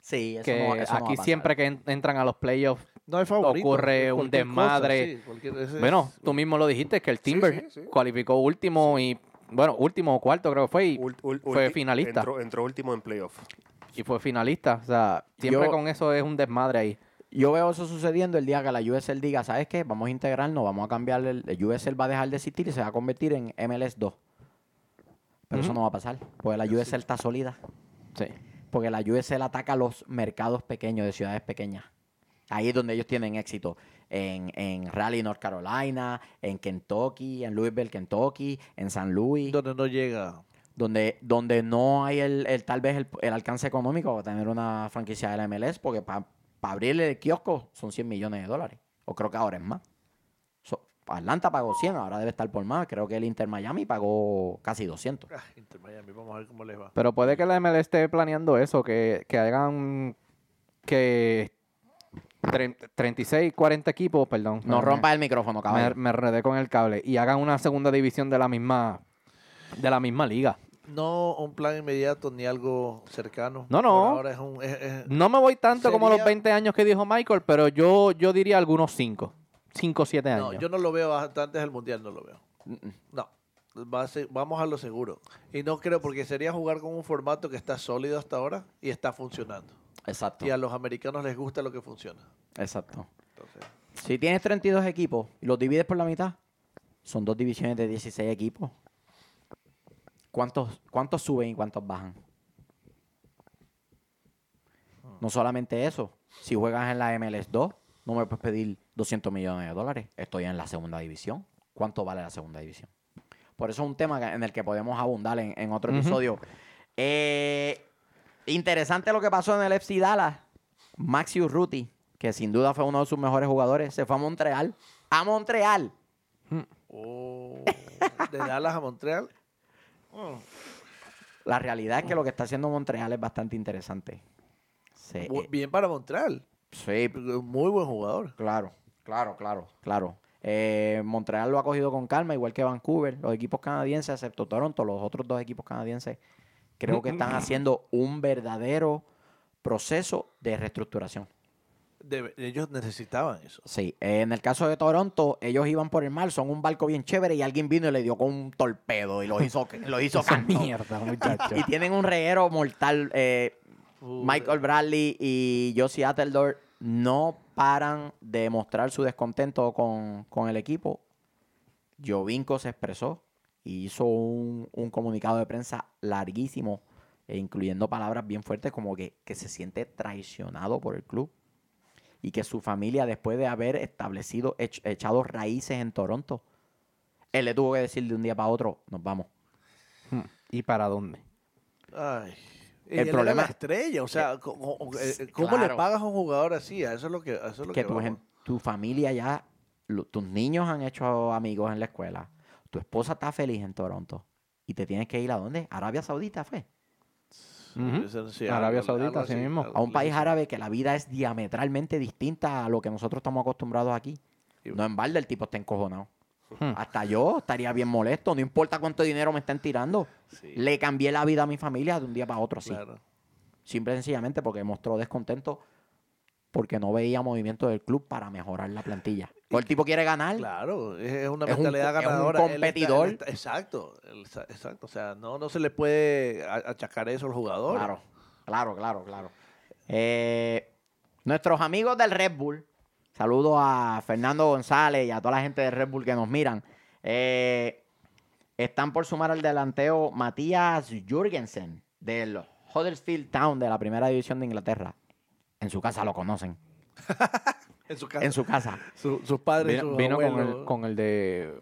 Speaker 1: Sí, eso
Speaker 2: Que
Speaker 1: no, eso no va a
Speaker 2: aquí
Speaker 1: pasar.
Speaker 2: siempre que en- entran a los playoffs,
Speaker 3: No hay favorito.
Speaker 2: ocurre
Speaker 3: es
Speaker 2: un desmadre.
Speaker 3: cosa, sí,
Speaker 2: bueno,
Speaker 3: es-
Speaker 2: tú mismo lo dijiste, que el Timber
Speaker 4: sí, sí.
Speaker 2: cualificó último y, bueno, último o cuarto creo que fue y,
Speaker 4: Ul- ul-
Speaker 2: fue finalista.
Speaker 4: Entró, entró último en playoff.
Speaker 2: y fue finalista. O sea, siempre
Speaker 1: Yo-
Speaker 2: con eso es un desmadre ahí.
Speaker 1: yo veo eso sucediendo el día que la USL diga, ¿sabes qué? Vamos a integrarnos, vamos a cambiar, el, el USL va a dejar de existir y se va a convertir en MLS 2. Pero eso no va a pasar, porque la USL está sólida.
Speaker 2: Sí.
Speaker 1: Porque la USL ataca los mercados pequeños de ciudades pequeñas. Ahí es donde ellos tienen éxito. En, en Raleigh, North Carolina, en Kentucky, en Louisville, Kentucky, en San Luis,
Speaker 3: Donde no llega.
Speaker 1: donde, donde no hay el, el- tal vez el, el alcance económico para tener una franquicia de la MLS, porque para abrirle el kiosco son 100 millones de dólares. O creo que ahora es más. Atlanta pagó 100, ahora debe estar por más. Creo que el Inter Miami pagó casi 200.
Speaker 3: Ah, Inter Miami, vamos a ver cómo les va.
Speaker 2: Pero puede que la ML esté planeando eso, que, que hagan que tre- 36, 40 equipos, perdón.
Speaker 1: No
Speaker 2: me-
Speaker 1: rompas el micrófono,
Speaker 2: me,
Speaker 1: caballo.
Speaker 2: me enredé con el cable y hagan una segunda división de la misma de la misma liga.
Speaker 3: No un plan inmediato ni algo cercano.
Speaker 2: No, no.
Speaker 3: Ahora es un. es- es-
Speaker 2: No me voy tanto como los
Speaker 3: Sería-
Speaker 2: 20 años que dijo Michael, pero yo, yo diría algunos 5. 5 o 7 años.
Speaker 3: no, yo no lo veo hasta antes del mundial, no lo veo. No. Va a ser- vamos a lo seguro. Y no creo, porque sería jugar con un formato que está sólido hasta ahora y está funcionando.
Speaker 1: Exacto.
Speaker 3: Y a los americanos les gusta lo que funciona.
Speaker 1: Exacto.
Speaker 3: Entonces,
Speaker 1: Si tienes 32 equipos y los divides por la mitad, son dos divisiones de 16 equipos. ¿Cuántos, cuántos suben y cuántos bajan? No solamente eso. Si juegas en la MLS 2, no me puedes pedir 200 millones de dólares. Estoy en la segunda división. ¿Cuánto vale la segunda división? Por eso es un tema en el que podemos abundar en, en otro episodio. Eh, interesante lo que pasó en el FC Dallas. Maxi Urruti, que sin duda fue uno de sus mejores jugadores, se fue a Montreal. ¡A Montreal!
Speaker 3: oh, de Dallas a Montreal. oh,
Speaker 1: La realidad es que lo que está haciendo Montreal es bastante interesante.
Speaker 3: Bu-
Speaker 1: eh,
Speaker 3: bien para Montreal.
Speaker 1: Sí,
Speaker 3: Muy buen jugador.
Speaker 1: claro, claro, claro, claro. Eh, Montreal lo ha cogido con calma, igual que Vancouver. Los equipos canadienses, excepto Toronto, los otros dos equipos canadienses, creo que están haciendo un verdadero proceso de reestructuración.
Speaker 3: De- ellos necesitaban eso.
Speaker 1: Sí, eh, en el caso de Toronto, ellos iban por el mar, son un barco bien chévere y alguien vino y le dio con un torpedo y lo hizo, lo hizo
Speaker 2: mierda, muchacho.
Speaker 1: Y tienen un reguero mortal. eh,
Speaker 3: Uh,
Speaker 1: Michael Bradley y Josie Atteldor no paran de mostrar su descontento con, con el equipo. Jovinko se expresó y hizo un, un comunicado de prensa larguísimo, e incluyendo palabras bien fuertes como que, que se siente traicionado por el club y que su familia, después de haber establecido, ech- echado raíces en Toronto, él le tuvo que decir de un día para otro, nos vamos.
Speaker 2: Hmm. ¿Y para dónde?
Speaker 3: Ay. Y
Speaker 1: El
Speaker 3: él era
Speaker 1: problema-
Speaker 3: la estrella, o sea, eh, ¿cómo le pagas a un jugador así? Eso es lo que, eso es lo que,
Speaker 1: que tu, familia ya, lo- tus niños han hecho amigos en la escuela, tu esposa está feliz en Toronto y te tienes que ir a dónde? Arabia Saudita fue.
Speaker 3: Sí,
Speaker 2: Arabia Saudita, así mismo.
Speaker 1: A un país árabe que la vida es diametralmente distinta a lo que nosotros estamos acostumbrados aquí. No en balde el tipo está encojonado.
Speaker 2: Hmm.
Speaker 1: Hasta yo estaría bien molesto, no importa cuánto dinero me estén tirando.
Speaker 3: Sí,
Speaker 1: Le cambié la vida a mi familia de un día para otro así.
Speaker 3: claro.
Speaker 1: Simple y sencillamente porque mostró descontento porque no veía movimiento del club para mejorar la plantilla. O el tipo quiere ganar.
Speaker 3: Claro, es una
Speaker 1: Es un
Speaker 3: mentalidad
Speaker 1: es un
Speaker 3: ganadora. Él está- él
Speaker 1: competidor.
Speaker 3: está- exacto, él está- exacto. O sea, no, no se le puede achacar eso al jugador.
Speaker 1: Claro, claro, claro, claro. Eh, nuestros amigos del Red Bull, saludo a Fernando González y a toda la gente de Red Bull que nos miran. eh, están por sumar al delanteo Matías Jürgensen del Huddersfield Town de la primera división de Inglaterra. En su casa lo conocen.
Speaker 3: En su casa.
Speaker 1: En su casa.
Speaker 3: Su- sus padres,
Speaker 2: Vino, vino con, el, con el de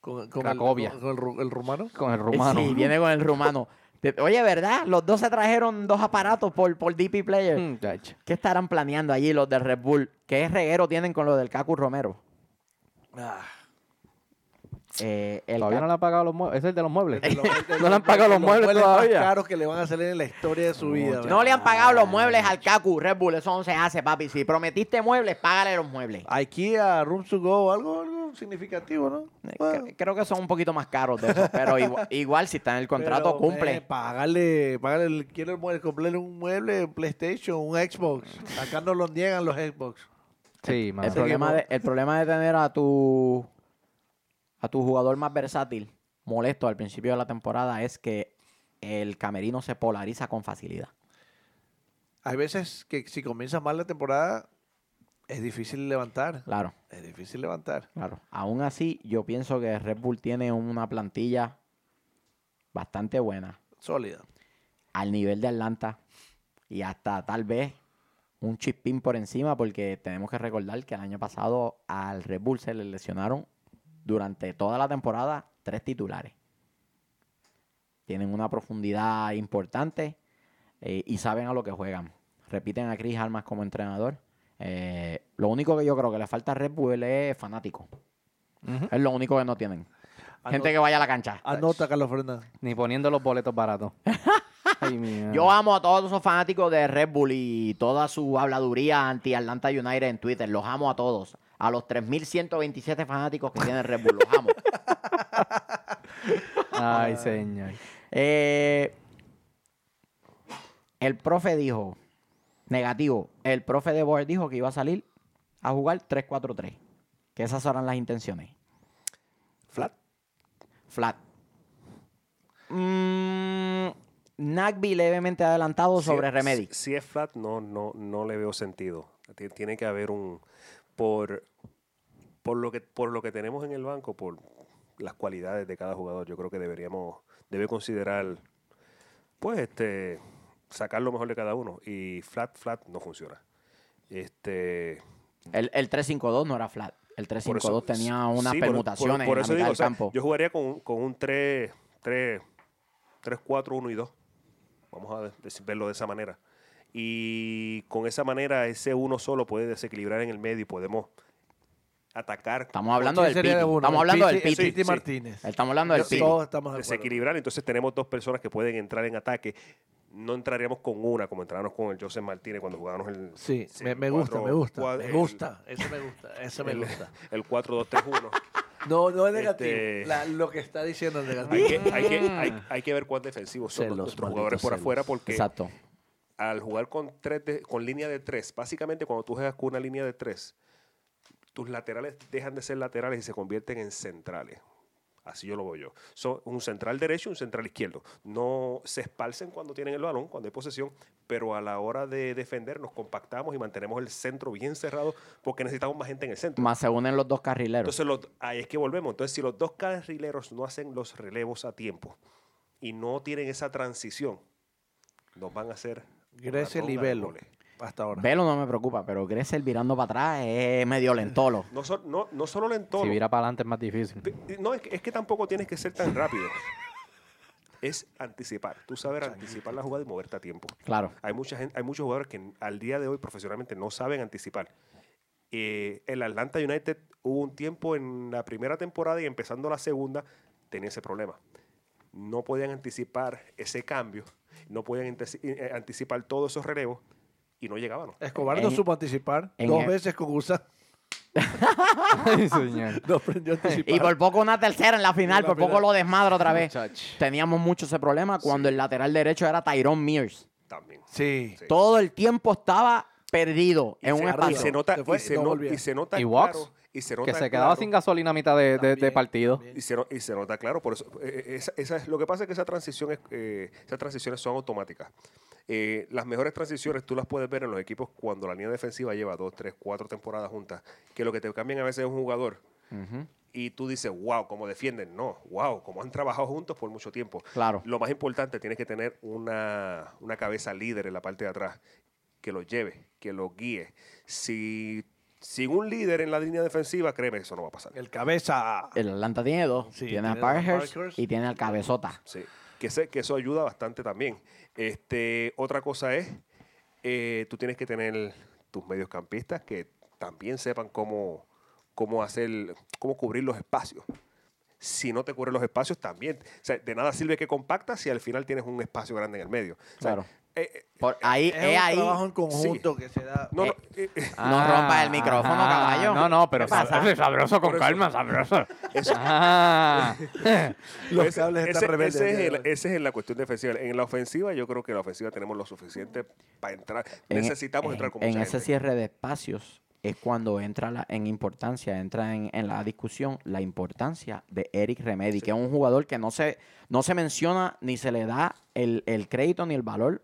Speaker 3: con- con
Speaker 2: Cracovia.
Speaker 3: El, con el, el rumano.
Speaker 2: con el rumano.
Speaker 1: Sí, viene con el rumano. De- Oye, ¿verdad? Los dos se trajeron dos aparatos por, por DP Player.
Speaker 2: Muchacho.
Speaker 1: ¿Qué estarán planeando allí los del Red Bull? ¿Qué reguero tienen con lo del Cacu Romero?
Speaker 3: Ah,
Speaker 1: Eh, el
Speaker 2: Todavía no le han pagado los muebles. Es el de los muebles.
Speaker 3: los-
Speaker 2: no le han pagado los muebles
Speaker 3: más
Speaker 2: todavía.
Speaker 3: caros que le van a salir en la historia de su vida.
Speaker 1: No le han pagado los muebles al Cacu Red Bull. Eso no se hace, papi. Si prometiste muebles, págale los muebles.
Speaker 3: IKEA, Room to Go, algo, algo significativo, ¿no?
Speaker 1: Eh,
Speaker 3: Bueno,
Speaker 1: Creo que son un poquito más caros de eso. Pero igual, igual si está en el contrato,
Speaker 3: pero,
Speaker 1: cumple.
Speaker 3: eh, págale, págale, el- quiere el mueble, comprarle un mueble, un PlayStation, un Xbox. Acá no lo niegan los Xbox.
Speaker 2: Sí, mano.
Speaker 1: el, problema de, el problema de tener a tu, a tu jugador más versátil molesto al principio de la temporada es que el camerino se polariza con facilidad.
Speaker 3: Hay veces que si comienzas mal la temporada, es difícil levantar.
Speaker 1: Claro,
Speaker 3: Es difícil levantar.
Speaker 1: claro. Aún así, yo pienso que Red Bull tiene una plantilla bastante buena.
Speaker 3: Sólida.
Speaker 1: al nivel de Atlanta y hasta tal vez un chispín por encima porque tenemos que recordar que el año pasado al Red Bull se le lesionaron durante toda la temporada tres titulares. Tienen una profundidad importante eh, y saben a lo que juegan. Repiten a Chris Almas como entrenador. Eh, lo único que yo creo que le falta a Red Bull es fanático. Es lo único que no tienen. Gente que vaya a la cancha.
Speaker 3: Anota, Carlos Fernández.
Speaker 2: Ni poniendo los boletos baratos. Ay.
Speaker 1: Yo amo a todos esos fanáticos de Red Bull y toda su habladuría anti Atlanta United en Twitter. Los amo a todos. A los 3.127 fanáticos que tiene Red Bull. Los amo.
Speaker 2: Ay, señor.
Speaker 1: Eh, el profe dijo, negativo, el profe de Boer dijo que iba a salir a jugar 3-4-3. Que esas eran las intenciones.
Speaker 4: Flat.
Speaker 1: Flat. Mm, Nagby levemente adelantado
Speaker 4: Si
Speaker 1: sobre
Speaker 4: es-
Speaker 1: Remedy.
Speaker 4: Si, si es flat, no, no, no le veo sentido. Ti- Tiene que haber un. Por, por, lo que, por lo que tenemos en el banco, por las cualidades de cada jugador, yo creo que deberíamos. Debe considerar. Pues este. Sacar lo mejor de cada uno. Y flat, flat no funciona. Este.
Speaker 1: El, el 3-5-2 no era flat. El
Speaker 4: por
Speaker 1: 3-5-2
Speaker 4: eso-
Speaker 1: tenía unas
Speaker 4: sí, por- por-
Speaker 1: permutaciones
Speaker 4: por
Speaker 1: en
Speaker 4: eso
Speaker 1: la mitad
Speaker 4: digo,
Speaker 1: del
Speaker 4: o sea,
Speaker 1: campo.
Speaker 4: Yo jugaría con, un- con un 3, 3, 3, 4, 1 y 2. Vamos a verlo de esa manera. Y con esa manera, ese uno solo puede desequilibrar en el medio y podemos atacar.
Speaker 1: Estamos hablando del
Speaker 3: ¿Quién sería
Speaker 1: Piti.
Speaker 3: de uno?
Speaker 1: Estamos hablando del
Speaker 3: Piti-. Martínez.
Speaker 1: Estamos hablando del Piti.
Speaker 3: Todos estamos de acuerdo.
Speaker 4: desequilibrar. Entonces tenemos dos personas que pueden entrar en ataque. No entraríamos con una, como entrábamos con el Joseph Martínez cuando jugábamos el.
Speaker 3: Sí, me, me gusta,
Speaker 4: cuatro-
Speaker 3: me gusta. Me
Speaker 4: el-
Speaker 3: gusta. Eso me gusta. Eso me
Speaker 4: el-
Speaker 3: gusta.
Speaker 4: El 4-2-3-1.
Speaker 3: No, no es negativo.
Speaker 4: Este-
Speaker 3: La- lo que está diciendo es negativo.
Speaker 4: hay, que, hay, que, hay, hay que ver cuán defensivos son
Speaker 3: Celos,
Speaker 4: los- nuestros jugadores por
Speaker 3: celos.
Speaker 4: afuera, porque
Speaker 1: Exacto.
Speaker 4: al jugar con tres de- con línea de tres, básicamente cuando tú juegas con una línea de tres, tus laterales dejan de ser laterales y se convierten en centrales. Así yo lo veo yo. Son un central derecho y un central izquierdo. No se esparcen cuando tienen el balón, cuando hay posesión, pero a la hora de defender nos compactamos y mantenemos el centro bien cerrado porque necesitamos más gente en el centro.
Speaker 1: Más se unen los dos carrileros.
Speaker 4: Entonces, los- ahí es que volvemos. Entonces, si los dos carrileros no hacen los relevos a tiempo y no tienen esa transición, nos van a hacer. Una
Speaker 3: y
Speaker 4: goles.
Speaker 3: Hasta ahora.
Speaker 1: Velo no me preocupa, pero Gressel virando para atrás es medio lentolo.
Speaker 4: No, so- no, no solo lento.
Speaker 2: Si vira para adelante es más difícil.
Speaker 4: No, es que, es que tampoco tienes que ser tan rápido. es anticipar. Tú saber anticipar la jugada y moverte a tiempo.
Speaker 1: Claro.
Speaker 4: Hay, mucha gente, hay muchos jugadores que al día de hoy profesionalmente no saben anticipar. Eh, el Atlanta United hubo un tiempo en la primera temporada y empezando la segunda tenía ese problema. No podían anticipar ese cambio, no podían eh, anticipar todos esos relevos y no llegaban.
Speaker 3: Escobar no
Speaker 1: En-
Speaker 3: supo anticipar. Dos
Speaker 1: el-
Speaker 3: veces con USA.
Speaker 2: Ay, señor.
Speaker 3: No aprendió a anticipar.
Speaker 1: Y por poco una tercera en la final,
Speaker 3: la
Speaker 1: por poco
Speaker 3: final.
Speaker 1: lo desmadra otra vez.
Speaker 2: Muchach.
Speaker 1: Teníamos mucho ese problema cuando el lateral derecho era Tyrone Mears.
Speaker 4: También.
Speaker 3: Sí.
Speaker 4: Sí.
Speaker 1: Todo el tiempo estaba perdido en un
Speaker 4: se, y
Speaker 1: espacio.
Speaker 4: se nota,
Speaker 3: Se
Speaker 4: y se
Speaker 3: no
Speaker 4: y se nota
Speaker 2: Y
Speaker 4: claro,
Speaker 2: Walks,
Speaker 4: y se nota
Speaker 2: Que se
Speaker 4: claro,
Speaker 2: quedaba sin gasolina a mitad de, de- de
Speaker 3: También,
Speaker 2: partido.
Speaker 4: Y se, no- y se nota claro, por eso, eh, eh, esa, esa es, lo que pasa es que esa transición es, eh, esas transiciones son automáticas. Eh, las mejores transiciones tú las puedes ver en los equipos cuando la línea defensiva lleva dos, tres, cuatro temporadas juntas, que lo que te cambian a veces es un jugador y tú dices, wow, cómo defienden. No, wow, cómo han trabajado juntos por mucho tiempo.
Speaker 1: Claro.
Speaker 4: Lo más importante, tienes que tener una, una cabeza líder en la parte de atrás que lo lleve, que lo guíe. Si sin un líder en la línea defensiva, créeme, eso no va a pasar.
Speaker 3: El cabeza.
Speaker 1: El Atlanta tiene dos.
Speaker 3: Sí,
Speaker 1: tiene a
Speaker 3: tiene a
Speaker 1: Parkhurst
Speaker 3: Parkhurst.
Speaker 1: y tiene al Cabezota.
Speaker 4: Sí, que, sé, que eso ayuda bastante también. Este, otra cosa es, eh, tú tienes que tener tus mediocampistas que también sepan cómo, cómo hacer, cómo cubrir los espacios. Si no te cubren los espacios, también. O sea, de nada sirve que compactas si al final tienes un espacio grande en el medio. O sea,
Speaker 1: Claro.
Speaker 4: Eh, eh,
Speaker 1: Por ahí,
Speaker 3: Es
Speaker 1: es
Speaker 3: un
Speaker 1: ahí.
Speaker 3: trabajo en conjunto que se da.
Speaker 4: no, no,
Speaker 1: Eh,
Speaker 4: eh, eh,
Speaker 1: rompas el micrófono, caballo.
Speaker 2: No, no, pero
Speaker 1: ¿Qué pasa?
Speaker 2: sabroso, con calma, sabroso.
Speaker 4: eso-
Speaker 2: Ah.
Speaker 3: Los
Speaker 4: Ese-
Speaker 3: cables
Speaker 4: ese,
Speaker 3: están rebeldes.
Speaker 4: ese es
Speaker 3: día
Speaker 4: el-
Speaker 3: de hoy.
Speaker 4: ese es en la cuestión defensiva. En la ofensiva, yo creo que en la ofensiva tenemos lo suficiente para entrar.
Speaker 1: En- e-
Speaker 4: Necesitamos
Speaker 1: en,
Speaker 4: entrar con
Speaker 1: En
Speaker 4: mucha
Speaker 1: ese
Speaker 4: gente.
Speaker 1: cierre de espacios es cuando entra la- en importancia, entra en, en la discusión la importancia de Eric Remedy, que es un jugador que no se, no se menciona ni se le da el, el crédito ni el valor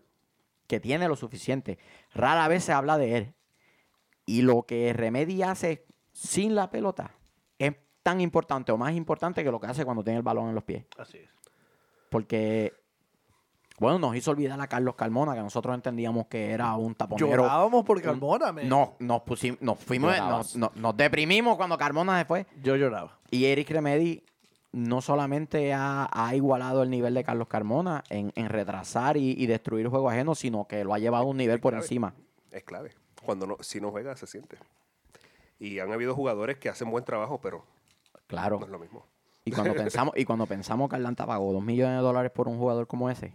Speaker 1: que tiene lo suficiente. Rara vez se habla de él. Y lo que Remedy hace sin la pelota es tan importante o más importante que lo que hace cuando tiene el balón en los pies.
Speaker 3: Así es.
Speaker 1: Porque, bueno, nos hizo olvidar a Carlos Carmona, que nosotros entendíamos que era un taponero.
Speaker 3: Llorábamos por Carmona.
Speaker 1: No, nos pusimos, nos fuimos, nos, nos- nos deprimimos cuando Carmona se fue.
Speaker 3: Yo lloraba.
Speaker 1: Y Eric Remedy no solamente ha, ha igualado el nivel de Carlos Carmona en, en retrasar y, y destruir juego ajeno, sino que lo ha llevado a un nivel por
Speaker 4: clave.
Speaker 1: encima.
Speaker 4: Es clave. Cuando no, si no juega, se siente. Y han habido jugadores que hacen buen trabajo, pero
Speaker 1: Claro.
Speaker 4: no es lo mismo.
Speaker 1: Y cuando pensamos, y cuando pensamos que Atlanta pagó dos millones de dólares por un jugador como ese,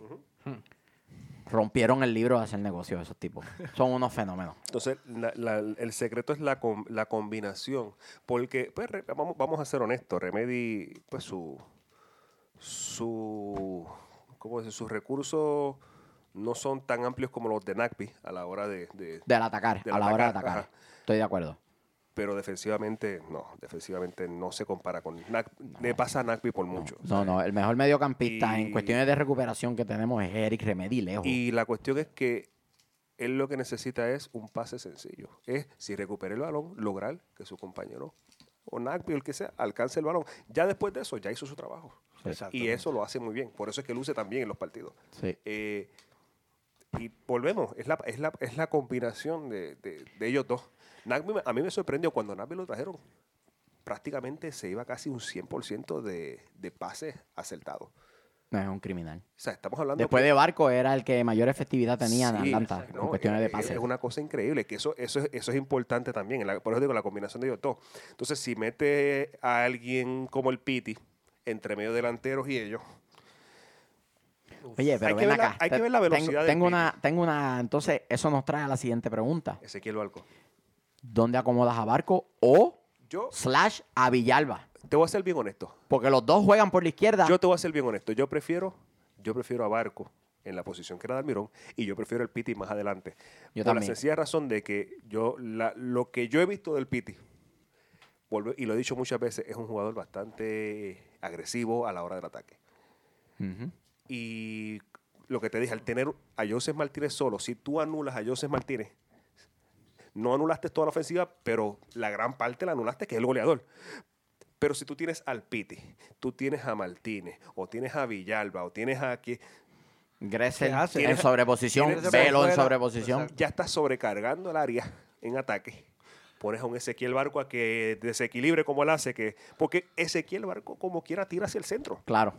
Speaker 1: rompieron el libro de hacer negocios esos tipos. Son unos fenómenos.
Speaker 4: Entonces, la- la- el secreto es la, com- la combinación. Porque, pues, re- vamos, vamos a ser honestos, Remedy, pues su, su, ¿cómo decir? sus recursos no son tan amplios como los de NACPI a la hora de, de-
Speaker 1: Del atacar, a la hora de
Speaker 4: atacar,
Speaker 1: atacar.
Speaker 4: ajá.
Speaker 1: Estoy de acuerdo.
Speaker 4: Pero defensivamente, no, defensivamente no se compara con NAC, le pasa a NACPI por mucho.
Speaker 1: No, no, el mejor mediocampista en cuestiones de recuperación que tenemos es Eric Remedy lejos.
Speaker 4: Y la cuestión es que él lo que necesita es un pase sencillo. Es, si recupera el balón, lograr que su compañero o Nagby o el que sea alcance el balón. Ya después de eso, ya hizo su trabajo. Y eso lo hace muy bien. Por eso es que luce también en los partidos.
Speaker 1: Sí.
Speaker 4: Eh, y volvemos, es la, es la, es la combinación de, de- de ellos dos. Nagby a mí me sorprendió cuando Nagby lo trajeron. Prácticamente se iba casi un 100% de, de pases acertados.
Speaker 1: No, es un criminal.
Speaker 4: O sea, estamos hablando
Speaker 1: Después
Speaker 4: que-
Speaker 1: de Barco era el que mayor efectividad tenía en
Speaker 4: Sí,
Speaker 1: Atlanta
Speaker 4: no,
Speaker 1: en cuestiones de
Speaker 4: es-
Speaker 1: pases.
Speaker 4: Es una cosa increíble, que eso, eso, es, eso es importante también. la- por eso digo, la combinación de ellos dos. Entonces, si mete a alguien como el Piti entre medio delanteros y ellos,
Speaker 1: Oye, pero
Speaker 4: hay que ver la-
Speaker 1: acá.
Speaker 4: hay que
Speaker 1: Te-
Speaker 4: ver la velocidad
Speaker 1: Tengo,
Speaker 4: Piti.
Speaker 1: una, tengo una. Entonces, eso nos trae a la siguiente pregunta.
Speaker 4: Ezequiel Barco.
Speaker 1: ¿Dónde acomodas a Barco o
Speaker 4: Yo
Speaker 1: slash a Villalba?
Speaker 4: te voy a ser bien honesto.
Speaker 1: Porque los dos juegan por la izquierda.
Speaker 4: Yo te voy a ser bien honesto. Yo prefiero, yo prefiero a Barco en la posición que era Dalmirón y yo prefiero el Piti más adelante.
Speaker 1: Yo
Speaker 4: por
Speaker 1: también.
Speaker 4: la sencilla razón de que yo la- lo que yo he visto del Piti y lo he dicho muchas veces, es un jugador bastante agresivo a la hora del ataque. Y lo que te dije, al tener a Joseph Martínez solo, si tú anulas a Joseph Martínez, no anulaste toda la ofensiva, pero la gran parte la anulaste, que es el goleador. Pero si tú tienes al Piti, tú tienes a Martínez, o tienes a Villalba, o tienes a que
Speaker 1: Gressel en sobreposición. Velo en sobreposición.
Speaker 3: Exacto.
Speaker 4: ya estás sobrecargando el área en ataque. Pones a un Ezequiel Barco a que desequilibre como él hace, que porque Ezequiel Barco como quiera tira hacia el centro.
Speaker 1: Claro.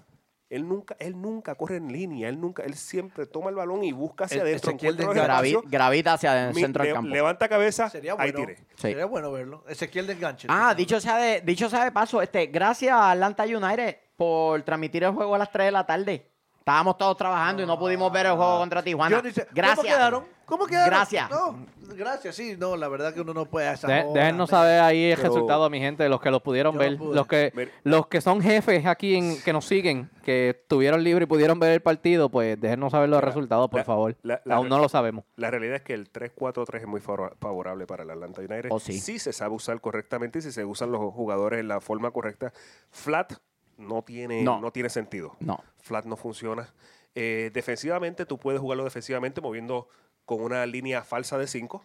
Speaker 4: Él nunca, él nunca corre en línea, él nunca, él siempre toma el balón y busca hacia
Speaker 3: El-
Speaker 4: adentro.
Speaker 3: Ezequiel
Speaker 4: encuentra los
Speaker 1: Gravi-
Speaker 4: espacios,
Speaker 1: gravita hacia el
Speaker 4: mi-
Speaker 1: centro del campo.
Speaker 4: Levanta cabeza,
Speaker 3: Sería
Speaker 4: ahí
Speaker 3: bueno.
Speaker 4: tire.
Speaker 1: Sí.
Speaker 3: Sería bueno verlo. Ezequiel de enganche.
Speaker 1: Ah, dicho sea de, dicho sea de paso, este, gracias a Atlanta United por transmitir el juego a las 3 de la tarde. Estábamos todos trabajando y no pudimos ver el juego contra Tijuana.
Speaker 3: Yo ni sé-
Speaker 1: gracias.
Speaker 3: ¿Cómo quedaron? ¿Cómo quedaron?
Speaker 1: Gracias.
Speaker 3: No, gracias, sí. No, la verdad que uno no puede hacer.
Speaker 2: De- déjennos saber ahí el
Speaker 4: Pero-
Speaker 2: resultado, mi gente, los que los pudieron
Speaker 3: Yo
Speaker 2: ver,
Speaker 3: pude.
Speaker 2: los que los que son jefes aquí en, que nos siguen, que estuvieron libres y pudieron ver el partido, pues déjennos saber los resultados, por
Speaker 4: la-
Speaker 2: favor.
Speaker 4: la- la-
Speaker 2: Aún no lo sabemos.
Speaker 4: La realidad es que el 3-4-3 es muy favor- favorable para el Atlanta United.
Speaker 1: Oh, sí.
Speaker 4: Si se sabe usar correctamente y si se usan los jugadores en la forma correcta. Flat no tiene,
Speaker 1: No.
Speaker 4: no. tiene sentido.
Speaker 1: No.
Speaker 4: Flat no funciona. Eh, defensivamente, tú puedes jugarlo defensivamente moviendo con una línea falsa de 5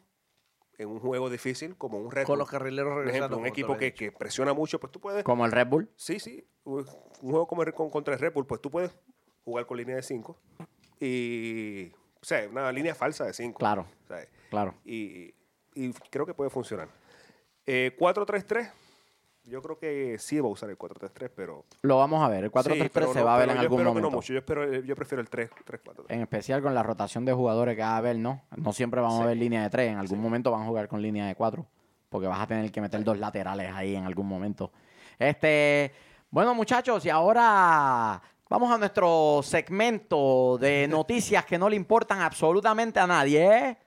Speaker 4: en un juego difícil como un Red
Speaker 3: Con
Speaker 4: Bull.
Speaker 3: los carrileros
Speaker 4: Por
Speaker 3: regresando.
Speaker 4: ejemplo, un equipo que, que presiona mucho, pues tú puedes
Speaker 1: Como el Red Bull.
Speaker 4: Sí, sí. Un juego como el- con- contra el Red Bull, pues tú puedes jugar con línea de 5 y. O sea, una línea falsa de 5.
Speaker 1: Claro, claro.
Speaker 4: Y, y creo que puede funcionar. Eh, 4-3-3. Yo creo que sí va a usar el 4-3-3, pero.
Speaker 1: Lo vamos a ver. El 4-3-3
Speaker 4: sí,
Speaker 1: se
Speaker 4: no-
Speaker 1: va a ver en
Speaker 4: yo
Speaker 1: algún
Speaker 4: espero que
Speaker 1: momento.
Speaker 4: no mucho. Yo, espero, yo prefiero el 3-4-3.
Speaker 1: En especial con la rotación de jugadores que va a haber, ¿no? No siempre vamos a
Speaker 4: Sí.
Speaker 1: ver línea de 3. En algún momento van a jugar con línea de 4. Porque vas a tener que meter dos laterales ahí en algún momento. Este. Bueno, muchachos, y ahora vamos a nuestro segmento de noticias que no le importan absolutamente a nadie, ¿eh?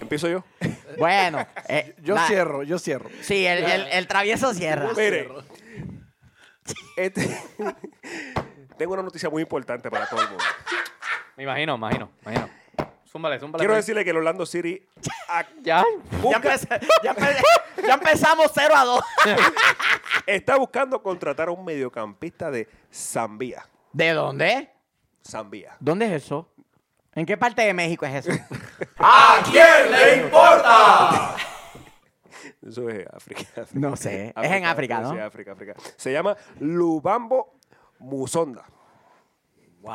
Speaker 4: Empiezo yo.
Speaker 1: Bueno, eh,
Speaker 3: Yo cierro, yo cierro.
Speaker 1: Sí, el, el- el travieso cierra.
Speaker 4: Mire. Este- tengo una noticia muy importante para todo el mundo.
Speaker 2: Me imagino, imagino, imagino. Zúmbale, zúmbale.
Speaker 4: Quiero
Speaker 2: pues.
Speaker 4: decirle que el Orlando City
Speaker 2: Ya.
Speaker 1: Ya, empecé- ya ya empezamos 0 a 2.
Speaker 4: está buscando contratar a un mediocampista de Zambia.
Speaker 1: ¿De dónde?
Speaker 4: Zambia.
Speaker 1: ¿Dónde es eso? ¿En qué parte de México es eso?
Speaker 4: Eso es África.
Speaker 1: No sé. Es en África, ¿no?
Speaker 4: Sí, África, África. Se llama Lubambo Musonda.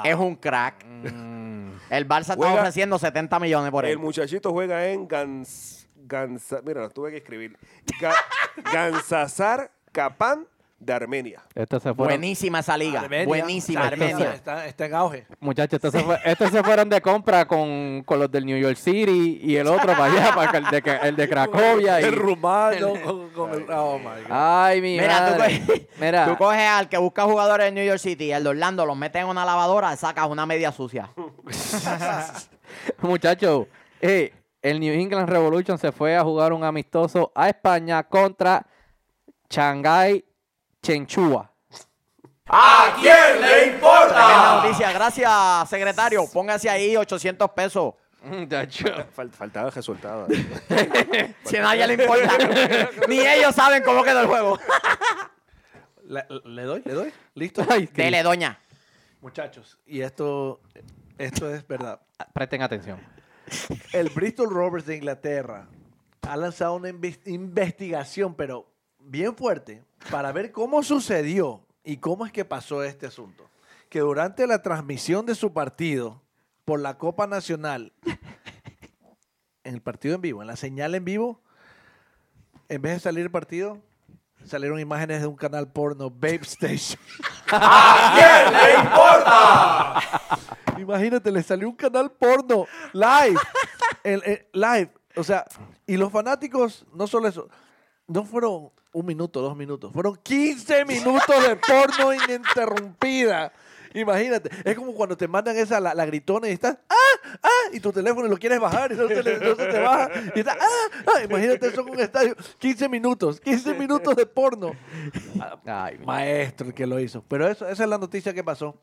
Speaker 1: Es un crack. El Barça está
Speaker 4: Juega-
Speaker 1: ofreciendo 70 millones por
Speaker 4: El
Speaker 1: él.
Speaker 4: muchachito juega en Gans, Gansa- mira, lo tuve que escribir. Ga- Gansasar Kapan de Armenia.
Speaker 2: Estos se fueron,
Speaker 1: Buenísima esa liga.
Speaker 3: Armenia.
Speaker 1: Buenísima,
Speaker 3: Está-
Speaker 1: Armenia.
Speaker 3: Está, está en auge.
Speaker 2: muchachos, estos se, fue- estos se fueron de compra con, con los del New York City y el otro para allá, para el de, el de Cracovia.
Speaker 3: El rumano con, con el. Oh my God.
Speaker 2: ay, mi
Speaker 1: Mira, tú,
Speaker 2: madre.
Speaker 1: coges,
Speaker 2: Mira,
Speaker 1: tú coges al que busca jugadores en New York City y el de Orlando los metes en una lavadora, sacas una media sucia.
Speaker 2: muchachos, eh, el New England Revolution se fue a jugar un amistoso a España contra Shanghai Chenchua.
Speaker 1: Tremenda noticia. Gracias, secretario. Póngase ahí 800 pesos.
Speaker 4: Fal- faltaba resultado.
Speaker 1: Si a nadie le importa. Ni ellos saben cómo quedó el juego.
Speaker 3: Le, le doy, le doy. ¿Listo?
Speaker 2: Ay,
Speaker 1: Dele, doña.
Speaker 3: Muchachos, y esto, esto es verdad.
Speaker 2: Presten atención.
Speaker 3: El Bristol Rovers de Inglaterra ha lanzado una inves- investigación, pero bien fuerte, para ver cómo sucedió y cómo es que pasó este asunto. Que durante la transmisión de su partido por la Copa Nacional, en el partido en vivo, en la señal en vivo, en vez de salir el partido, salieron imágenes de un canal porno, Babe Station. Imagínate, le salió un canal porno live. El- el- live. O sea, y los fanáticos, no solo eso, no fueron un minuto, dos minutos, fueron 15 minutos de porno ininterrumpida. Imagínate, es como cuando te mandan esa, la, la gritona y estás, ¡ah! ¡ah! Y tu teléfono lo quieres bajar y no se, le- no se te baja. Y estás, ¡ah! ¡ah! Imagínate eso en un estadio, 15 minutos, 15 minutos de porno.
Speaker 2: Ay,
Speaker 3: Maestro el que lo hizo. Pero eso, esa es la noticia que pasó.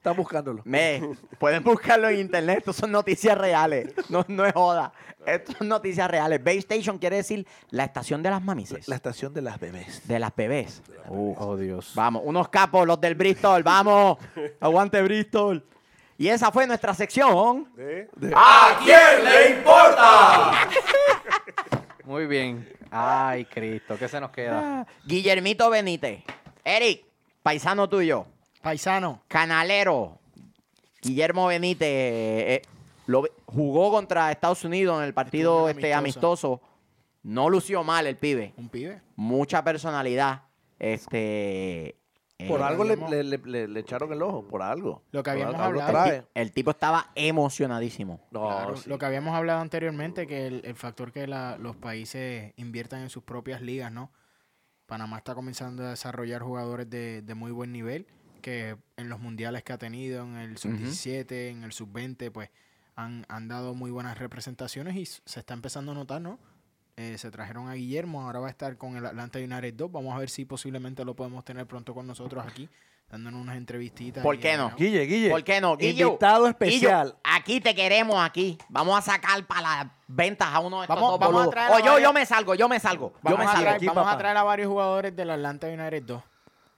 Speaker 3: Están buscándolo.
Speaker 1: Me, pueden buscarlo en internet. Estos son noticias reales. No, no es joda. Estos son noticias reales. Base Station quiere decir la estación de las mamises.
Speaker 3: La estación de las bebés.
Speaker 1: de las bebés. Uh,
Speaker 2: oh, Dios.
Speaker 1: Vamos, unos capos, los del Bristol. Vamos. Aguante Bristol. Y esa fue nuestra sección.
Speaker 4: ¿Eh?
Speaker 2: Muy bien. Ay, Cristo, ¿qué se nos queda?
Speaker 1: Guillermito Benítez. Eric, paisano tuyo.
Speaker 5: Paisano.
Speaker 1: Canalero. Guillermo Benítez eh, lo, jugó contra Estados Unidos en el partido este, amistoso. No lució mal el pibe.
Speaker 5: Un pibe.
Speaker 1: Mucha personalidad. Este.
Speaker 3: Por
Speaker 1: eh,
Speaker 3: algo le, le- le- le- le echaron el ojo, por algo.
Speaker 5: Lo que
Speaker 3: Por
Speaker 5: habíamos
Speaker 3: algo
Speaker 5: hablado.
Speaker 3: trae.
Speaker 1: El tipo estaba emocionadísimo.
Speaker 3: No,
Speaker 5: Claro,
Speaker 3: sí.
Speaker 5: Lo que habíamos hablado anteriormente, que el, el factor que la- los países inviertan en sus propias ligas, ¿no? Panamá está comenzando a desarrollar jugadores de, de muy buen nivel, que en los mundiales que ha tenido, en el sub-17, en el sub-20, pues han, han dado muy buenas representaciones y se está empezando a notar, ¿no? Eh, se trajeron a Guillermo, ahora va a estar con el Atlanta United 2. Vamos a ver si posiblemente lo podemos tener pronto con nosotros aquí, dándonos unas entrevistitas.
Speaker 1: ¿Por qué no?
Speaker 3: Guille, Guille.
Speaker 1: ¿Por qué no? Guillo,
Speaker 3: Invitado
Speaker 1: Guillo,
Speaker 3: especial.
Speaker 1: aquí te queremos, aquí. Vamos a sacar para las ventas a uno de estos
Speaker 5: Vamos-
Speaker 1: dos
Speaker 5: vamos a traer
Speaker 1: O
Speaker 5: a
Speaker 1: yo,
Speaker 5: varios-
Speaker 1: yo me salgo, yo me salgo. Yo
Speaker 5: Vamos,
Speaker 1: me
Speaker 5: a,
Speaker 1: salgo.
Speaker 5: traer,
Speaker 3: aquí,
Speaker 5: vamos a traer a varios jugadores del Atlanta United 2.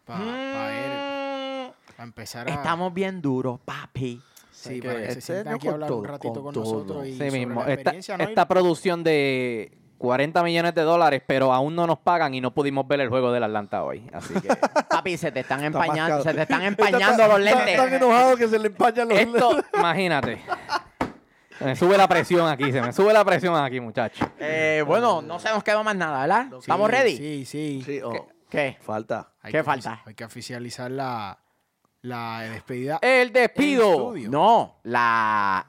Speaker 5: Para
Speaker 1: Mm,
Speaker 5: empezar a...
Speaker 1: Estamos bien duros, papi.
Speaker 5: Sí,
Speaker 3: que
Speaker 5: se
Speaker 3: este año
Speaker 5: aquí a hablar
Speaker 3: con
Speaker 5: un
Speaker 3: todo,
Speaker 5: ratito
Speaker 3: con
Speaker 5: con,
Speaker 3: todo.
Speaker 5: nosotros y
Speaker 2: Sí mismo. Esta, producción de 40 millones de dólares, pero aún no nos pagan y no pudimos ver el juego del Atlanta hoy. Así que
Speaker 1: Papi, se te están
Speaker 3: Está
Speaker 1: empañando,
Speaker 3: mascado.
Speaker 1: se te están
Speaker 3: Está
Speaker 1: empañando
Speaker 3: tan-
Speaker 1: los
Speaker 3: tan-
Speaker 1: lentes.
Speaker 3: Tan enojado que se le empañan los
Speaker 2: esto,
Speaker 3: lentes.
Speaker 2: imagínate. Se me sube la presión aquí, se me sube la presión aquí, muchachos.
Speaker 1: Eh, bueno, no se nos quedó más nada, ¿verdad?
Speaker 5: Sí,
Speaker 1: ¿Estamos ready?
Speaker 5: Sí, sí.
Speaker 3: Sí, oh,
Speaker 1: ¿Qué?
Speaker 3: falta.
Speaker 5: Hay
Speaker 1: ¿Qué falta?
Speaker 5: Hay que oficializar la, la despedida.
Speaker 2: El despido.
Speaker 1: No, la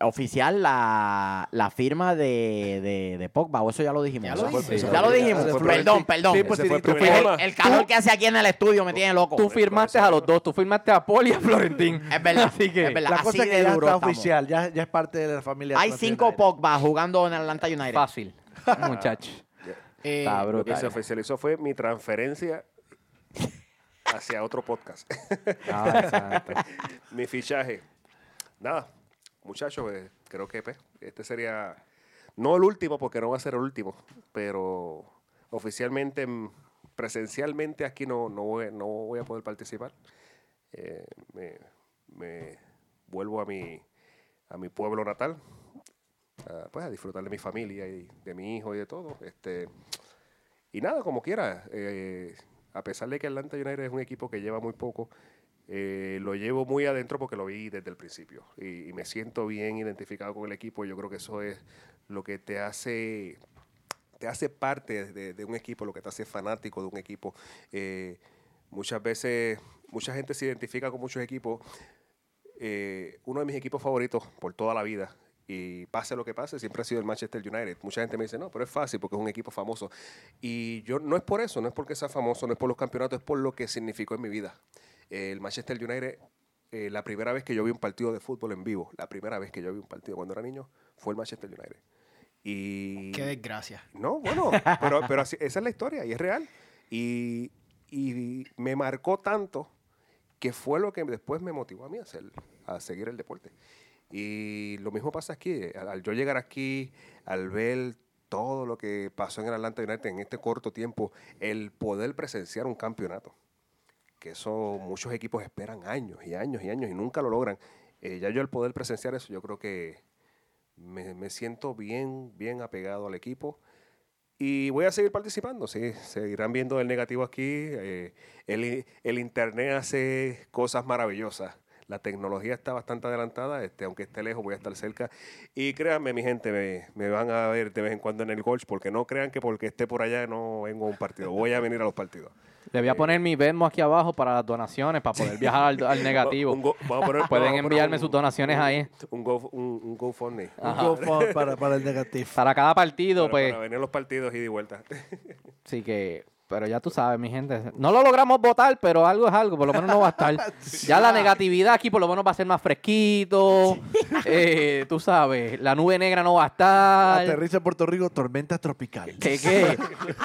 Speaker 1: oficial, la, la firma de, de, de Pogba, o eso ya lo dijimos.
Speaker 5: Ya lo
Speaker 1: fue-
Speaker 5: dijimos.
Speaker 1: ya lo dijimos.
Speaker 3: Ese fue
Speaker 1: Perdón,
Speaker 3: el-
Speaker 1: perdón.
Speaker 3: Sí, pues,
Speaker 4: el
Speaker 3: sí,
Speaker 1: el,
Speaker 4: tema.
Speaker 1: el calor que hace aquí en el estudio me tiene loco.
Speaker 2: Tú firmaste a los dos, tú firmaste a Paul y a Florentín.
Speaker 1: Es verdad,
Speaker 2: Así que
Speaker 1: es verdad.
Speaker 3: La
Speaker 1: así
Speaker 3: cosa es
Speaker 1: de
Speaker 3: que ya
Speaker 1: duro
Speaker 3: está
Speaker 1: estamos.
Speaker 3: oficial, ya, ya es parte de la familia.
Speaker 1: Hay cinco
Speaker 3: United.
Speaker 1: Pogba jugando en Atlanta United.
Speaker 2: fácil, muchachos.
Speaker 5: Eh,
Speaker 2: Está
Speaker 4: Lo que se
Speaker 2: brutal.
Speaker 4: oficializó fue mi transferencia hacia otro podcast.
Speaker 2: Santo.
Speaker 4: mi fichaje. Nada, muchachos, eh, creo que pues, este sería, no el último, porque no va a ser el último, pero oficialmente, mm, presencialmente aquí no, no, voy, no voy a poder participar. Eh, me, me vuelvo a mi, a mi pueblo natal, a, pues a disfrutar de mi familia y de mi hijo y de todo. Este, y nada, como quiera, eh, a pesar de que Atlanta United es un equipo que lleva muy poco, eh, lo llevo muy adentro porque lo vi desde el principio y, me siento bien identificado con el equipo. Yo creo que eso es lo que te hace te hace parte de, de un equipo, lo que te hace fanático de un equipo. Eh, muchas veces, mucha gente se identifica con muchos equipos. Eh, uno de mis equipos favoritos por toda la vida, y pase lo que pase, siempre ha sido el Manchester United. Mucha gente me dice, no, pero es fácil porque es un equipo famoso. Y yo no es por eso, no es porque sea famoso, no es por los campeonatos, es por lo que significó en mi vida. el Manchester United, eh, la primera vez que yo vi un partido de fútbol en vivo, la primera vez que yo vi un partido cuando era niño, fue el Manchester United. Y
Speaker 5: Qué desgracia.
Speaker 4: no, bueno, pero, pero así- esa es la historia y es real. Y, y me marcó tanto que fue lo que después me motivó a mí a, hacer, a seguir el deporte. Y lo mismo pasa aquí. Al, al yo llegar aquí, al ver todo lo que pasó en el Atlanta United en este corto tiempo, el poder presenciar un campeonato, que eso muchos equipos esperan años y años y años y nunca lo logran. Eh, ya yo el poder presenciar eso, yo creo que me, me siento bien, bien apegado al equipo. Y voy a seguir participando, sí. Seguirán viendo el negativo aquí. eh, el, el Internet hace cosas maravillosas. La tecnología está bastante adelantada, este, aunque esté lejos, voy a estar cerca. Y créanme, mi gente, me, me van a ver de vez en cuando en el golf, porque no crean que porque esté por allá no vengo a un partido. Voy a venir a los partidos.
Speaker 2: Le voy a poner mi Venmo aquí abajo para las donaciones, para poder viajar al, al negativo.
Speaker 4: Un go- vamos a poner-
Speaker 2: Pueden
Speaker 4: vamos a poner
Speaker 2: enviarme
Speaker 4: un-
Speaker 2: sus donaciones
Speaker 4: un-
Speaker 2: ahí.
Speaker 4: Un, go, un, un GoFundMe.
Speaker 3: Un GoFundMe para, para el negativo.
Speaker 2: Para cada partido,
Speaker 4: Para,
Speaker 2: pues.
Speaker 4: para venir a los partidos y de vuelta.
Speaker 2: Sí que, pero ya tú sabes, mi gente. No lo logramos votar, pero algo es algo, por lo menos no va a estar. Ya la negatividad aquí por lo menos va a ser más fresquito. eh, tú sabes, la nube negra no va a estar.
Speaker 3: Aterriza en Puerto Rico, tormenta tropical.
Speaker 2: ¿Qué, qué?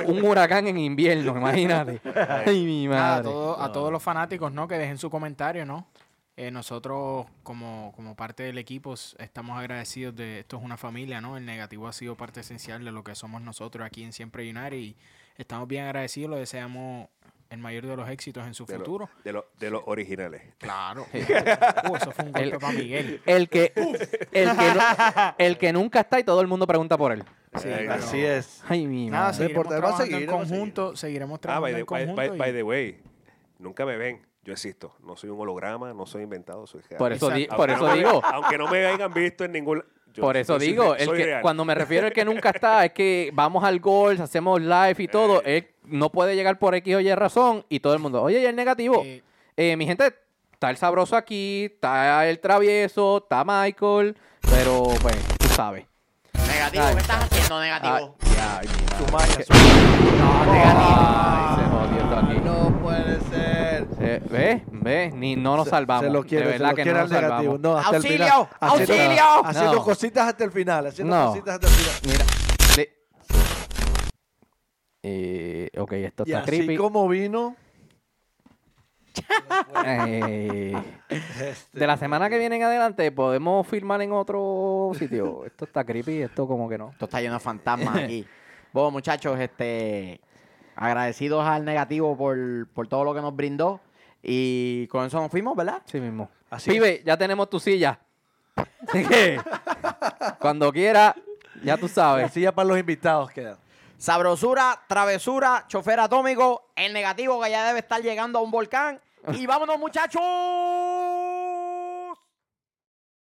Speaker 2: Un huracán en invierno, imagínate. Ay, mi
Speaker 5: Nada, a,
Speaker 2: madre.
Speaker 5: todo- a todos los fanáticos, ¿no? Que dejen su comentario, ¿no? Eh, nosotros, como, como parte del equipo, estamos agradecidos de esto es una familia, ¿no? El negativo ha sido parte esencial de lo que somos nosotros aquí en Siempre United y estamos bien agradecidos, le deseamos el mayor de los éxitos en su
Speaker 4: De, lo-
Speaker 5: futuro.
Speaker 4: de, lo- de los originales.
Speaker 5: Claro. Uh, eso fue un golpe
Speaker 2: El-
Speaker 5: para Miguel.
Speaker 2: El que, el, que no- el que nunca está y todo el mundo pregunta por él.
Speaker 5: Sí,
Speaker 4: Ay,
Speaker 5: pero-
Speaker 3: Así es.
Speaker 2: Ay, mi
Speaker 5: Nada,
Speaker 2: madre.
Speaker 5: seguiremos
Speaker 3: va a seguir,
Speaker 5: en
Speaker 3: él va a
Speaker 5: conjunto, seguiremos
Speaker 4: Ah,
Speaker 5: trabajando
Speaker 4: by the,
Speaker 5: en
Speaker 4: by-
Speaker 5: conjunto.
Speaker 4: by-
Speaker 5: y-
Speaker 4: by the way, nunca me ven. Yo existo. No soy un holograma, no soy inventado, soy real.
Speaker 2: Por eso, di- por
Speaker 4: Aunque
Speaker 2: eso
Speaker 4: no me-
Speaker 2: digo.
Speaker 4: Aunque no me hayan visto en ningún... yo
Speaker 2: Por eso digo, el que, cuando me refiero al que nunca está, es que vamos al gol, hacemos live y todo.
Speaker 4: Eh.
Speaker 2: Él no puede llegar por X o Y razón y todo el mundo, oye, y el negativo.
Speaker 5: Eh,
Speaker 2: Eh, mi gente, está el sabroso aquí, está el travieso, está Michael, pero pues, tú sabes.
Speaker 1: Negativo,
Speaker 2: Ay,
Speaker 1: ¿qué estás haciendo, negativo?
Speaker 2: Ay, ay, mi madre.
Speaker 3: Su magia, su
Speaker 1: No, negativo.
Speaker 2: Ay, se jodió esto aquí.
Speaker 3: No puede ser.
Speaker 2: Eh, ¿Ve? ¿Ve? Ni no nos salvamos.
Speaker 3: Se lo quiere,
Speaker 2: de
Speaker 3: se
Speaker 2: verdad
Speaker 3: lo
Speaker 2: que
Speaker 3: quiere
Speaker 2: no
Speaker 3: al
Speaker 2: nos
Speaker 3: negativo.
Speaker 2: salvamos.
Speaker 3: No, hasta
Speaker 1: ¡Auxilio!
Speaker 3: el final. Haciendo-
Speaker 1: ¡Auxilio!
Speaker 3: Haciendo
Speaker 2: No.
Speaker 3: cositas hasta el final. Haciendo
Speaker 2: No.
Speaker 3: cositas hasta el final.
Speaker 2: Mira, le- Eh, ok, esto
Speaker 3: Y
Speaker 2: está
Speaker 3: así
Speaker 2: creepy.
Speaker 3: como vino.
Speaker 2: Eh,
Speaker 3: este,
Speaker 2: de la semana que viene en adelante, ¿podemos filmar en otro sitio? Esto está creepy, esto como que no.
Speaker 1: Esto está lleno de fantasmas aquí. Bueno, muchachos, este, agradecidos al negativo por, por todo lo que nos brindó. Y con eso nos fuimos, ¿verdad?
Speaker 2: Sí mismo.
Speaker 3: Así
Speaker 2: Pibe, ya tenemos tu silla. Así que, cuando quiera, ya tú
Speaker 3: La
Speaker 2: sabes.
Speaker 3: silla para los invitados queda.
Speaker 1: Sabrosura, travesura, chofer atómico, el negativo que ya debe estar llegando a un volcán. Y vámonos, muchachos.